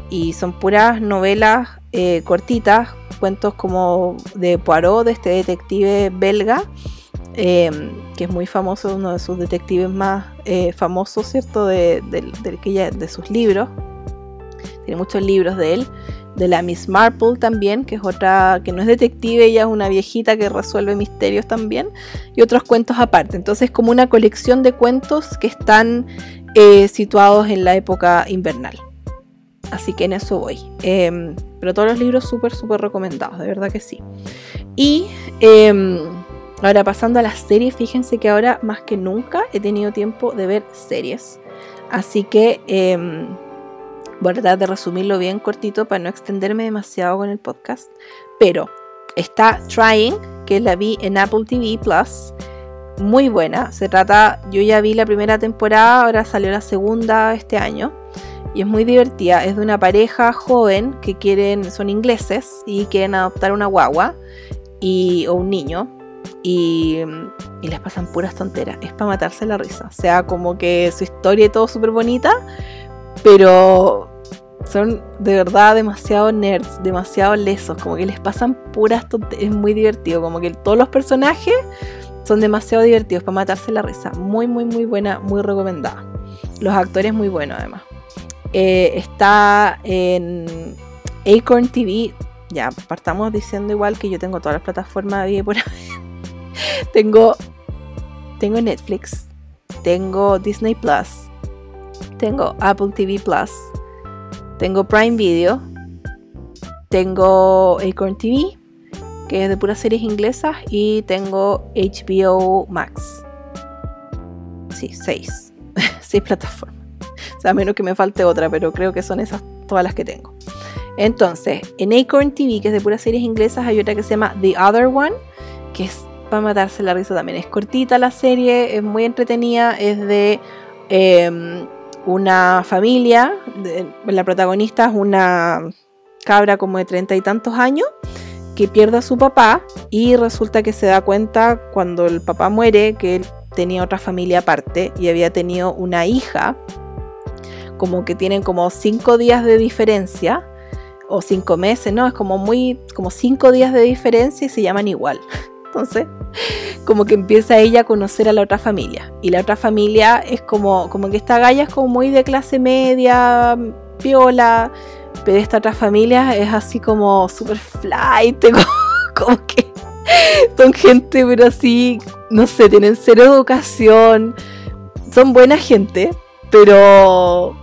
Y son puras novelas eh, cortitas, cuentos como de Poirot, de este detective belga, em, que es muy famoso, uno de sus detectives más eh, famosos, ¿cierto? De, de sus libros. Tiene muchos libros de él de la Miss Marple también, que es otra, que no es detective, ella es una viejita que resuelve misterios también, y otros cuentos aparte. Entonces como una colección de cuentos que están eh, situados en la época invernal. Así que en eso voy. Em, pero todos los libros súper, súper recomendados, de verdad que sí. Y em, ahora pasando a las series, fíjense que ahora más que nunca he tenido tiempo de ver series. Así que em, Voy a tratar de resumirlo bien cortito para no extenderme demasiado con el podcast. Pero está Trying, que la vi en Apple TV Plus. Muy buena. Se trata, yo ya vi la primera temporada, ahora salió la segunda este año. Y es muy divertida. Es de una pareja joven que quieren, son ingleses y quieren adoptar una guagua y, o un niño. Y, y les pasan puras tonteras. Es para matarse la risa. O sea, como que su historia y todo súper bonita. Pero son de verdad demasiado nerds, demasiado lesos, como que les pasan puras es muy divertido, como que todos los personajes son demasiado divertidos para matarse la risa, muy muy muy buena, muy recomendada. Los actores muy buenos además. Eh, está en Acorn TV, ya partamos diciendo igual que yo tengo todas las plataformas de por tengo, tengo Netflix, tengo Disney Plus, tengo Apple TV Plus, tengo Prime Video, tengo Acorn TV, que es de puras series inglesas, y tengo HBO Max. Sí, seis. seis plataformas. O sea, a menos que me falte otra, pero creo que son esas todas las que tengo. Entonces, en Acorn TV, que es de puras series inglesas, hay otra que se llama The Other One, que es para matarse la risa también. Es cortita la serie, es muy entretenida, es de em, una familia, la protagonista es una cabra como de treinta y tantos años que pierde a su papá y resulta que se da cuenta cuando el papá muere que él tenía otra familia aparte y había tenido una hija, como que tienen como cinco días de diferencia o cinco meses, ¿no? Es como muy, como cinco días de diferencia y se llaman igual. Entonces, como que empieza ella a conocer a la otra familia. Y la otra familia es como, como que esta galla es como muy de clase media, piola, pero esta otra familia es así como super flight, como, que son gente, pero así, no sé, tienen cero educación. Son buena gente, pero.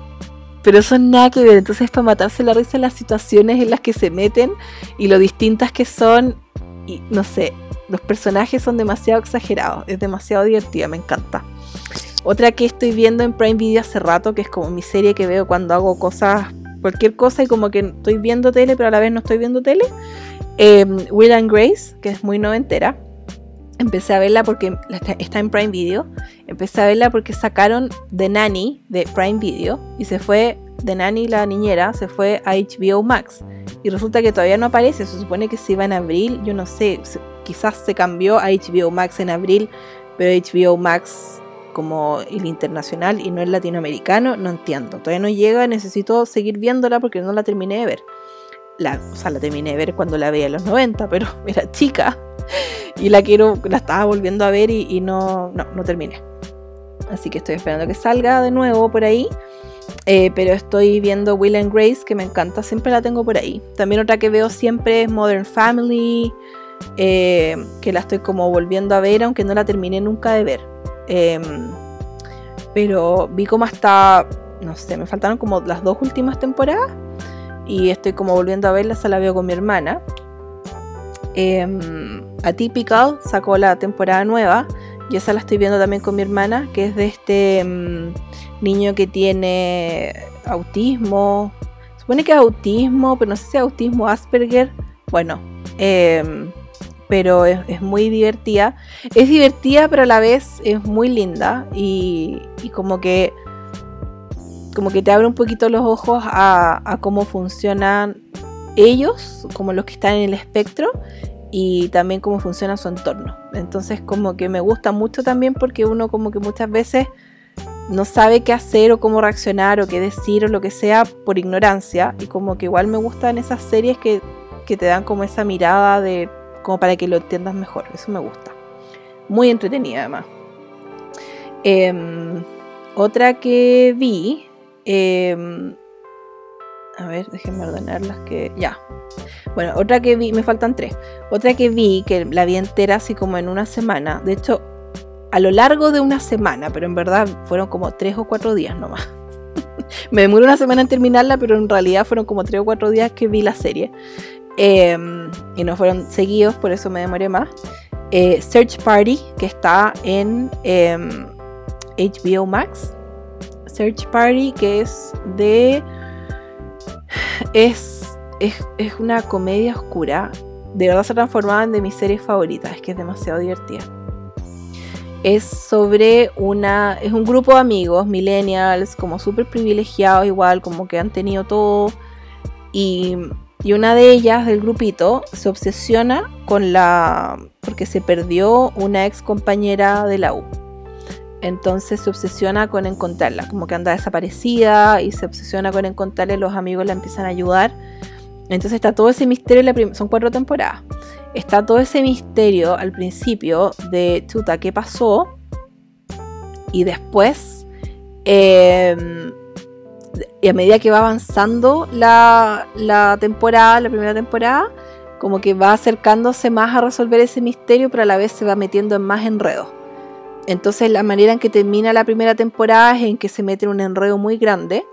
Pero son nada que ver. Entonces, para matarse la risa en las situaciones en las que se meten y lo distintas que son, y no sé, los personajes son demasiado exagerados. Es demasiado divertida, me encanta. Otra que estoy viendo en Prime Video hace rato, que es como mi serie que veo cuando hago cosas, cualquier cosa y como que estoy viendo tele, pero a la vez no estoy viendo tele. Em, Will and Grace, que es muy noventera. Empecé a verla porque está en Prime Video. Empecé a verla porque sacaron The Nanny de Prime Video y se fue, The Nanny, la niñera, se fue a HBO Max. Y resulta que todavía no aparece, se supone que se iba en abril, yo no sé, quizás se cambió a HBO Max en abril, pero HBO Max como el internacional y no el latinoamericano, no entiendo. Todavía no llega, necesito seguir viéndola porque no la terminé de ver o sea, la terminé de ver cuando la veía en los 90, pero era chica y la quiero, la estaba volviendo a ver y, no, no, no, terminé. Así que estoy esperando que salga de nuevo por ahí. Eh, pero estoy viendo Will and Grace, que me encanta, siempre la tengo por ahí. También otra que veo siempre es Modern Family, eh, que la estoy como volviendo a ver, aunque no la terminé nunca de ver. Em, pero vi como hasta, no sé, me faltaron como las dos últimas temporadas y estoy como volviendo a verla, se la veo con mi hermana. Eh, Atypical sacó la temporada nueva y esa la estoy viendo también con mi hermana, que es de este em, niño que tiene autismo. Supone que es autismo, pero no sé si es autismo Asperger. Bueno, em, pero es, muy divertida. Es divertida, pero a la vez es muy linda y, como que como que te abre un poquito los ojos a, cómo funcionan ellos, como los que están en el espectro, y también cómo funciona su entorno. Entonces como que me gusta mucho también porque uno como que muchas veces no sabe qué hacer o cómo reaccionar o qué decir o lo que sea por ignorancia y como que igual me gustan esas series que, te dan como esa mirada de como para que lo entiendas mejor. Eso me gusta. Muy entretenida además. Em, otra que vi Em, a ver, déjenme ordenar las que. Ya. Bueno, otra que vi, me faltan tres. Otra que vi, que la vi entera así como en una semana. De hecho, a lo largo de una semana, pero en verdad fueron como tres o cuatro días nomás. me demoró una semana en terminarla, pero en realidad fueron como tres o cuatro días que vi la serie. Em, y no fueron seguidos, por eso me demoré más. Eh, Search Party, que está en HBO em, Max. Search Party, que es de... Es, es, una comedia oscura. De verdad se transformaba en de mis series favoritas, es que es demasiado divertida. Es sobre una... Es un grupo de amigos, millennials, como súper privilegiados igual, como que han tenido todo. Y, y una de ellas, del grupito, se obsesiona con la... porque se perdió una ex compañera de la U. Entonces se obsesiona con encontrarla, como que anda desaparecida y se obsesiona con encontrarla y los amigos la empiezan a ayudar. Entonces está todo ese misterio, son cuatro temporadas. Está todo ese misterio al principio de chuta, ¿qué pasó? Y después, em, y a medida que va avanzando la, temporada, la primera temporada, como que va acercándose más a resolver ese misterio, pero a la vez se va metiendo en más enredos. Entonces la manera en que termina la primera temporada es en que se mete en un enredo muy grande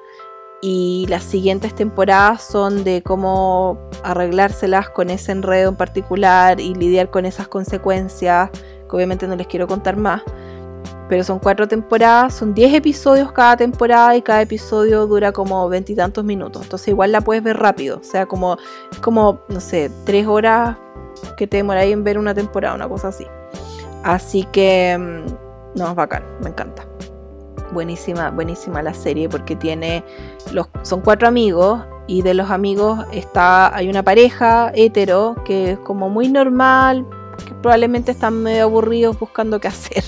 y las siguientes temporadas son de cómo arreglárselas con ese enredo en particular y lidiar con esas consecuencias, que obviamente no les quiero contar más. Pero son cuatro temporadas, son diez episodios cada temporada y cada episodio dura como veintitantos minutos. Entonces igual la puedes ver rápido. O sea, como, como no sé, tres horas que te demoráis en ver una temporada, una cosa así. Así que mm, no, es bacán, me encanta. Buenísima, buenísima la serie porque tiene los son cuatro amigos y de los amigos está hay una pareja hetero que es como muy normal, que probablemente están medio aburridos buscando qué hacer.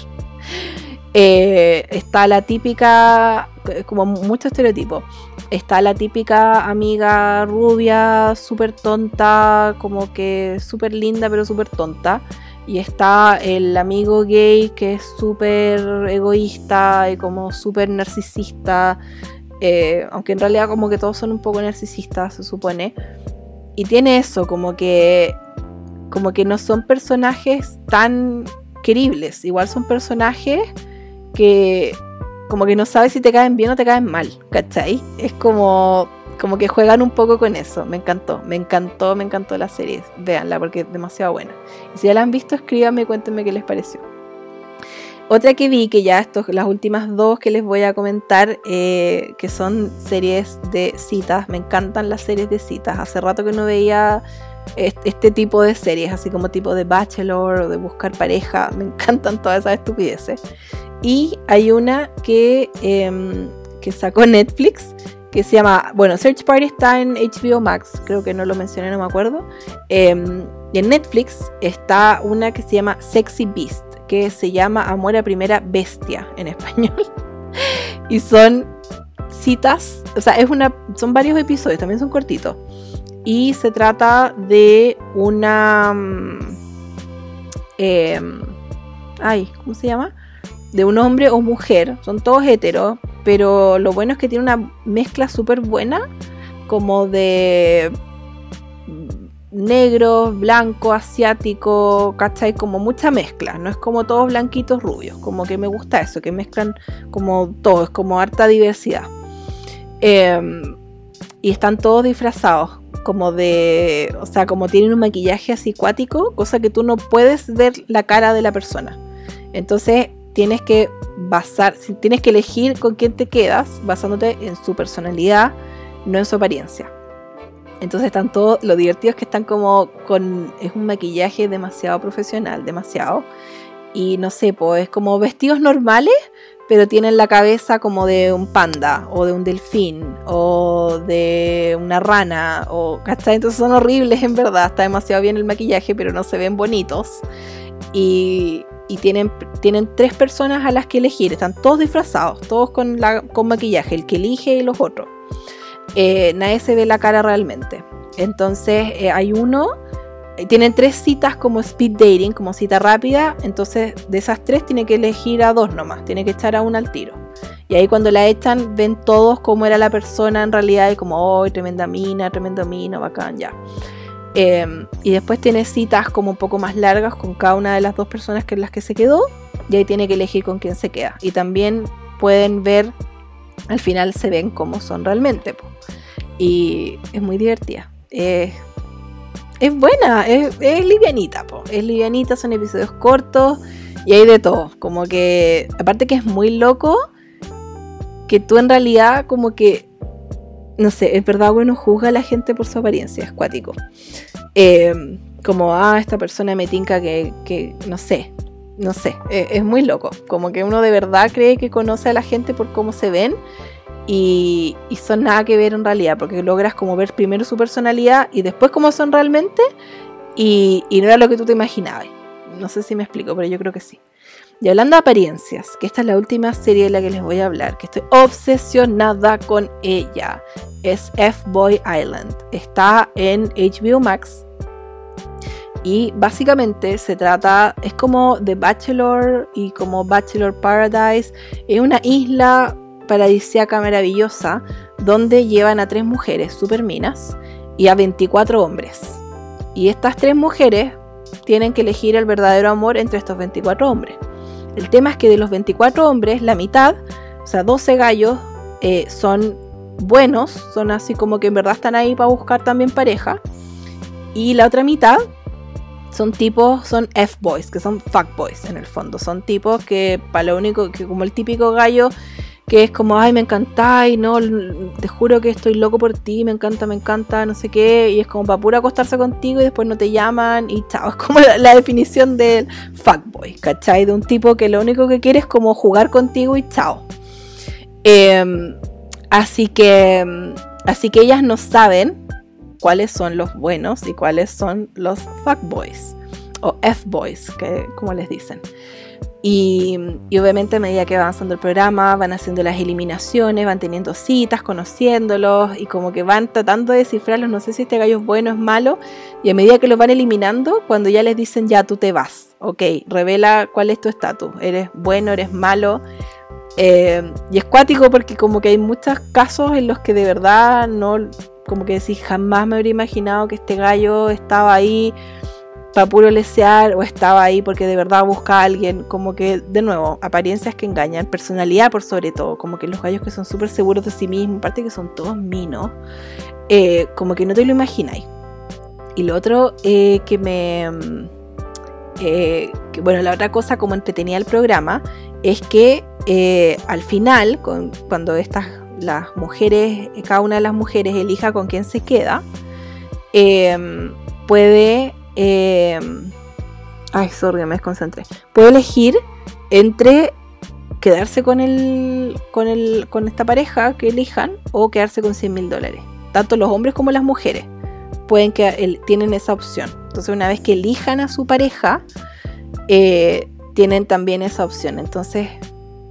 Eh, está la típica, como mucho estereotipo, está la típica amiga rubia, súper tonta, como que súper linda pero súper tonta. Y está el amigo gay que es súper egoísta y como súper narcisista. Eh, aunque en realidad como que todos son un poco narcisistas, se supone. Y tiene eso, como que como que no son personajes tan queribles, igual son personajes que como que no sabes si te caen bien o te caen mal, ¿cachai? Es como, como que juegan un poco con eso, me encantó, me encantó, me encantó la serie, véanla porque es demasiado buena. Y si ya la han visto, escríbanme y cuéntenme qué les pareció. Otra que vi, que ya estos, las últimas dos que les voy a comentar, eh, que son series de citas, me encantan las series de citas, hace rato que no veía este tipo de series, así como tipo de Bachelor o de buscar pareja, me encantan todas esas estupideces. Y hay una que, em, que sacó Netflix que se llama, bueno, Search Party está en HBO Max, creo que no lo mencioné, no me acuerdo. Em, y en Netflix está una que se llama Sexy Beast, que se llama Amor a Primera Bestia en español. y son citas, o sea, es una, son varios episodios, también son cortitos. Y se trata de una... Eh, ay, ¿cómo se llama? De un hombre o mujer. Son todos heteros. Pero lo bueno es que tiene una mezcla súper buena. Como de negro, blanco, asiático, ¿cachai? Como mucha mezcla, no es como todos blanquitos rubios, como que me gusta eso, que mezclan como todo, es como harta diversidad. Em, y están todos disfrazados, como de, o sea, como tienen un maquillaje así cuático, cosa que tú no puedes ver la cara de la persona. Entonces tienes que basar, tienes que elegir con quién te quedas basándote en su personalidad, no en su apariencia. Entonces están todos, lo divertido es que están como con, es un maquillaje demasiado profesional, demasiado. Y no sé, pues es como vestidos normales, pero tienen la cabeza como de un panda o de un delfín o de una rana o ¿cachai? Entonces son horribles en verdad, está demasiado bien el maquillaje, pero no se ven bonitos. Y, tienen, tienen tres personas a las que elegir, están todos disfrazados, todos con, la, con maquillaje, el que elige y los otros. Eh, nadie se ve la cara realmente. Entonces eh, hay uno tienen tres citas como speed dating, como cita rápida, entonces de esas tres tiene que elegir a dos nomás, tiene que echar a una al tiro. Y ahí cuando la echan ven todos cómo era la persona en realidad y como, oh, tremenda mina, tremendo mina, bacán, ya. Em, y después tiene citas como un poco más largas con cada una de las dos personas que las que se quedó y ahí tiene que elegir con quién se queda. Y también pueden ver, al final se ven cómo son realmente. Y es muy divertida. Eh, es buena, es, livianita, po. es livianita, son episodios cortos y hay de todo. Como que, aparte que es muy loco, que tú en realidad como que, no sé, es verdad bueno juzga a la gente por su apariencia, es cuático. Em, como, ah, esta persona me tinca que, que no sé, no sé, es, es muy loco. Como que uno de verdad cree que conoce a la gente por cómo se ven y, son nada que ver en realidad, porque logras como ver primero su personalidad y después cómo son realmente y, no era lo que tú te imaginabas. No sé si me explico, pero yo creo que sí. Y hablando de apariencias, que esta es la última serie de la que les voy a hablar, que estoy obsesionada con ella, es F-Boy Island. Está en HBO Max. Y básicamente se trata, es como The Bachelor y como Bachelor Paradise. Es una isla paradisíaca maravillosa donde llevan a tres mujeres superminas y a 24 hombres. Y estas tres mujeres tienen que elegir el verdadero amor entre estos 24 hombres. El tema es que de los 24 hombres, la mitad, o sea, 12 gallos, eh, son buenos, son así como que en verdad están ahí para buscar también pareja. Y la otra mitad son tipos, son F-boys, que son fuckboys en el fondo. Son tipos que para lo único que como el típico gallo que es como, ay, me encanta, y no, te juro que estoy loco por ti, me encanta, me encanta, no sé qué, y es como para pura acostarse contigo y después no te llaman y chao, es como la, definición del fuckboy, ¿cachai? De un tipo que lo único que quiere es como jugar contigo y chao. Em, así que, así que ellas no saben cuáles son los buenos y cuáles son los fuckboys o F-boys, que como les dicen. Y, obviamente a medida que va avanzando el programa van haciendo las eliminaciones, van teniendo citas, conociéndolos y como que van tratando de descifrarlos, no sé si este gallo es bueno o es malo, y a medida que los van eliminando, cuando ya les dicen ya tú te vas, ok, revela cuál es tu estatus, eres bueno, eres malo. Eh, y es cuático porque como que hay muchos casos en los que de verdad no, como que decís, jamás me habría imaginado que este gallo estaba ahí para puro lesear o estaba ahí porque de verdad busca a alguien, como que, de nuevo, apariencias que engañan, personalidad por sobre todo, como que los gallos que son súper seguros de sí mismos, aparte que son todos minos, eh, como que no te lo imagináis. Y lo otro eh, que me... Eh, bueno, la otra cosa como entretenía el programa es que al final, cuando estas las mujeres, cada una de las mujeres elija con quién se queda, puede eh, ay, sorry, me desconcentré. Puedo elegir entre quedarse con el, con el, con esta pareja que elijan o quedarse con 100 mil dólares. Tanto los hombres como las mujeres pueden que tienen esa opción. Entonces, una vez que elijan a su pareja, eh, tienen también esa opción. Entonces,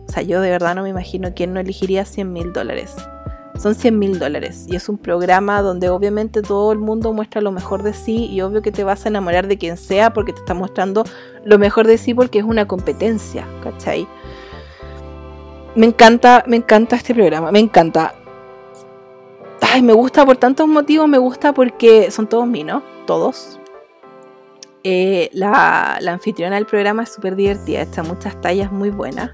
o sea, yo de verdad no me imagino quién no elegiría 100 mil dólares son 100 mil dólares y es un programa donde obviamente todo el mundo muestra lo mejor de sí y obvio que te vas a enamorar de quien sea porque te está mostrando lo mejor de sí porque es una competencia, ¿cachai? Me encanta, me encanta este programa, me encanta. Ay, me gusta por tantos motivos, me gusta porque son todos míos, todos. Eh, la, anfitriona del programa es súper divertida, está muchas tallas muy buenas.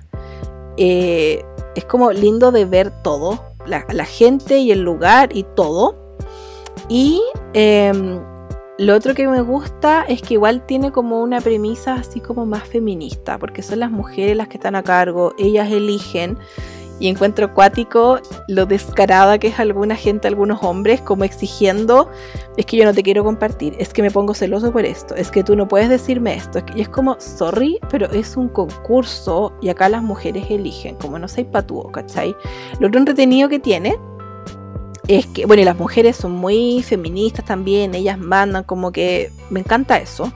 Eh, es como lindo de ver todo, la, gente y el lugar y todo. Y em, lo otro que me gusta es que igual tiene como una premisa así como más feminista, porque son las mujeres las que están a cargo, ellas eligen y encuentro acuático lo descarada que es alguna gente, algunos hombres, como exigiendo, es que yo no te quiero compartir, es que me pongo celoso por esto, es que tú no puedes decirme esto. Y es como, sorry, pero es un concurso y acá las mujeres eligen, como no soy patúo, ¿cachai? Lo otro entretenido que tiene es que, bueno, y las mujeres son muy feministas también, ellas mandan, como que me encanta eso.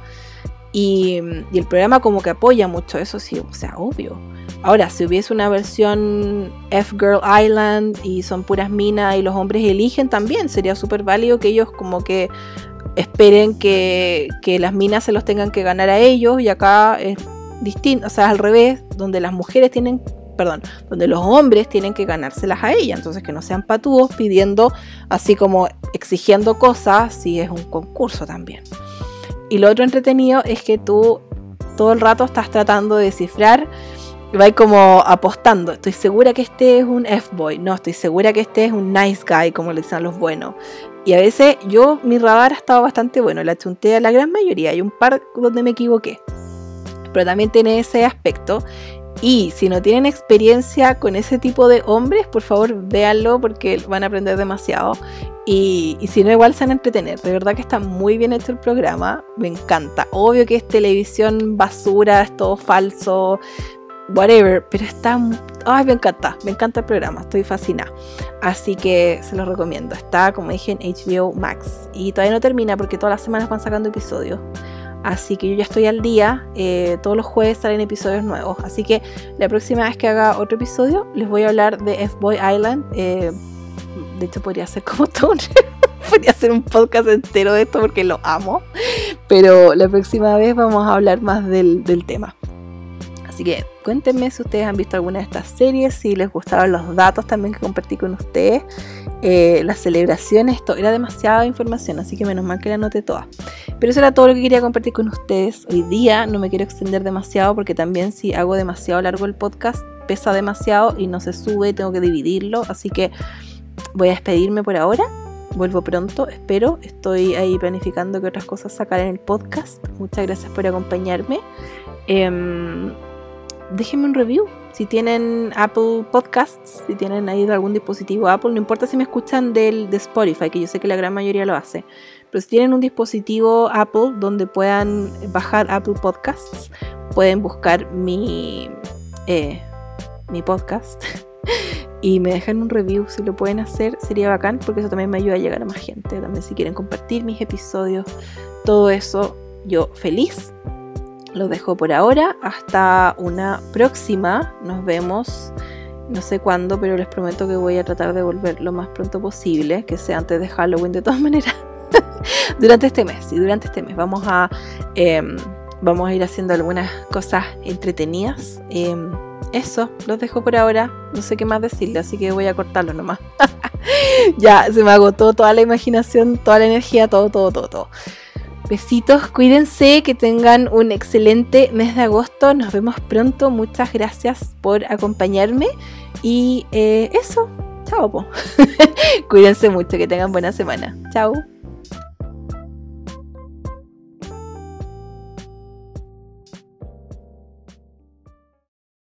Y, y el programa como que apoya mucho eso, sí, o sea, obvio Ahora, si hubiese una versión F-Girl Island y son puras minas y los hombres eligen también, sería súper válido que ellos como que esperen que, las minas se los tengan que ganar a ellos y acá es distinto, o sea, al revés, donde las mujeres tienen, perdón, donde los hombres tienen que ganárselas a ellas, entonces que no sean patúos pidiendo, así como exigiendo cosas, si es un concurso también. Y lo otro entretenido es que tú todo el rato estás tratando de descifrar va como apostando. Estoy segura que este es un F-boy. No, estoy segura que este es un nice guy, como le dicen los buenos. Y a veces yo, mi radar ha estado bastante bueno. La chunté a la gran mayoría. Hay un par donde me equivoqué. Pero también tiene ese aspecto. Y si no tienen experiencia con ese tipo de hombres, por favor véanlo porque van a aprender demasiado. Y, y, si no, igual se van a entretener. De verdad que está muy bien hecho el programa. Me encanta. Obvio que es televisión basura, es todo falso whatever, pero está, ay, me encanta, me encanta el programa, estoy fascinada. Así que se los recomiendo. Está, como dije, en HBO Max. Y todavía no termina porque todas las semanas van sacando episodios. Así que yo ya estoy al día. Eh, todos los jueves salen episodios nuevos. Así que la próxima vez que haga otro episodio, les voy a hablar de F-Boy Island. Eh, de hecho, podría ser como todo podría hacer un podcast entero de esto porque lo amo. Pero la próxima vez vamos a hablar más del tema. Así que cuéntenme si ustedes han visto alguna de estas series, si les gustaron los datos también que compartí con ustedes, eh, las celebraciones, esto era demasiada información, así que menos mal que la anoté toda. Pero eso era todo lo que quería compartir con ustedes. Hoy día no me quiero extender demasiado porque también si hago demasiado largo el podcast pesa demasiado y no se sube, tengo que dividirlo, así que voy a despedirme por ahora. Vuelvo pronto, espero. Estoy ahí planificando que otras cosas sacar en el podcast. Muchas gracias por acompañarme. Em, déjenme un review. Si tienen Apple Podcasts, si tienen ahí algún dispositivo Apple, no importa si me escuchan del, de Spotify, que yo sé que la gran mayoría lo hace, pero si tienen un dispositivo Apple donde puedan bajar Apple Podcasts, pueden buscar mi, eh, mi podcast y me dejan un review si lo pueden hacer, sería bacán porque eso también me ayuda a llegar a más gente. También si quieren compartir mis episodios, todo eso, yo feliz lo dejo por ahora. Hasta una próxima. Nos vemos. No sé cuándo, pero les prometo que voy a tratar de volver lo más pronto posible. Que sea antes de Halloween de todas maneras. durante este mes. Y durante este mes vamos a, em, vamos a ir haciendo algunas cosas entretenidas. Em, eso, los dejo por ahora. No sé qué más decirle, así que voy a cortarlo nomás. ya, se me agotó toda la imaginación, toda la energía, todo, todo, todo, todo. Besitos, cuídense, que tengan un excelente mes de agosto. Nos vemos pronto. Muchas gracias por acompañarme. Y eh, eso, chao. cuídense mucho, que tengan buena semana. Chao.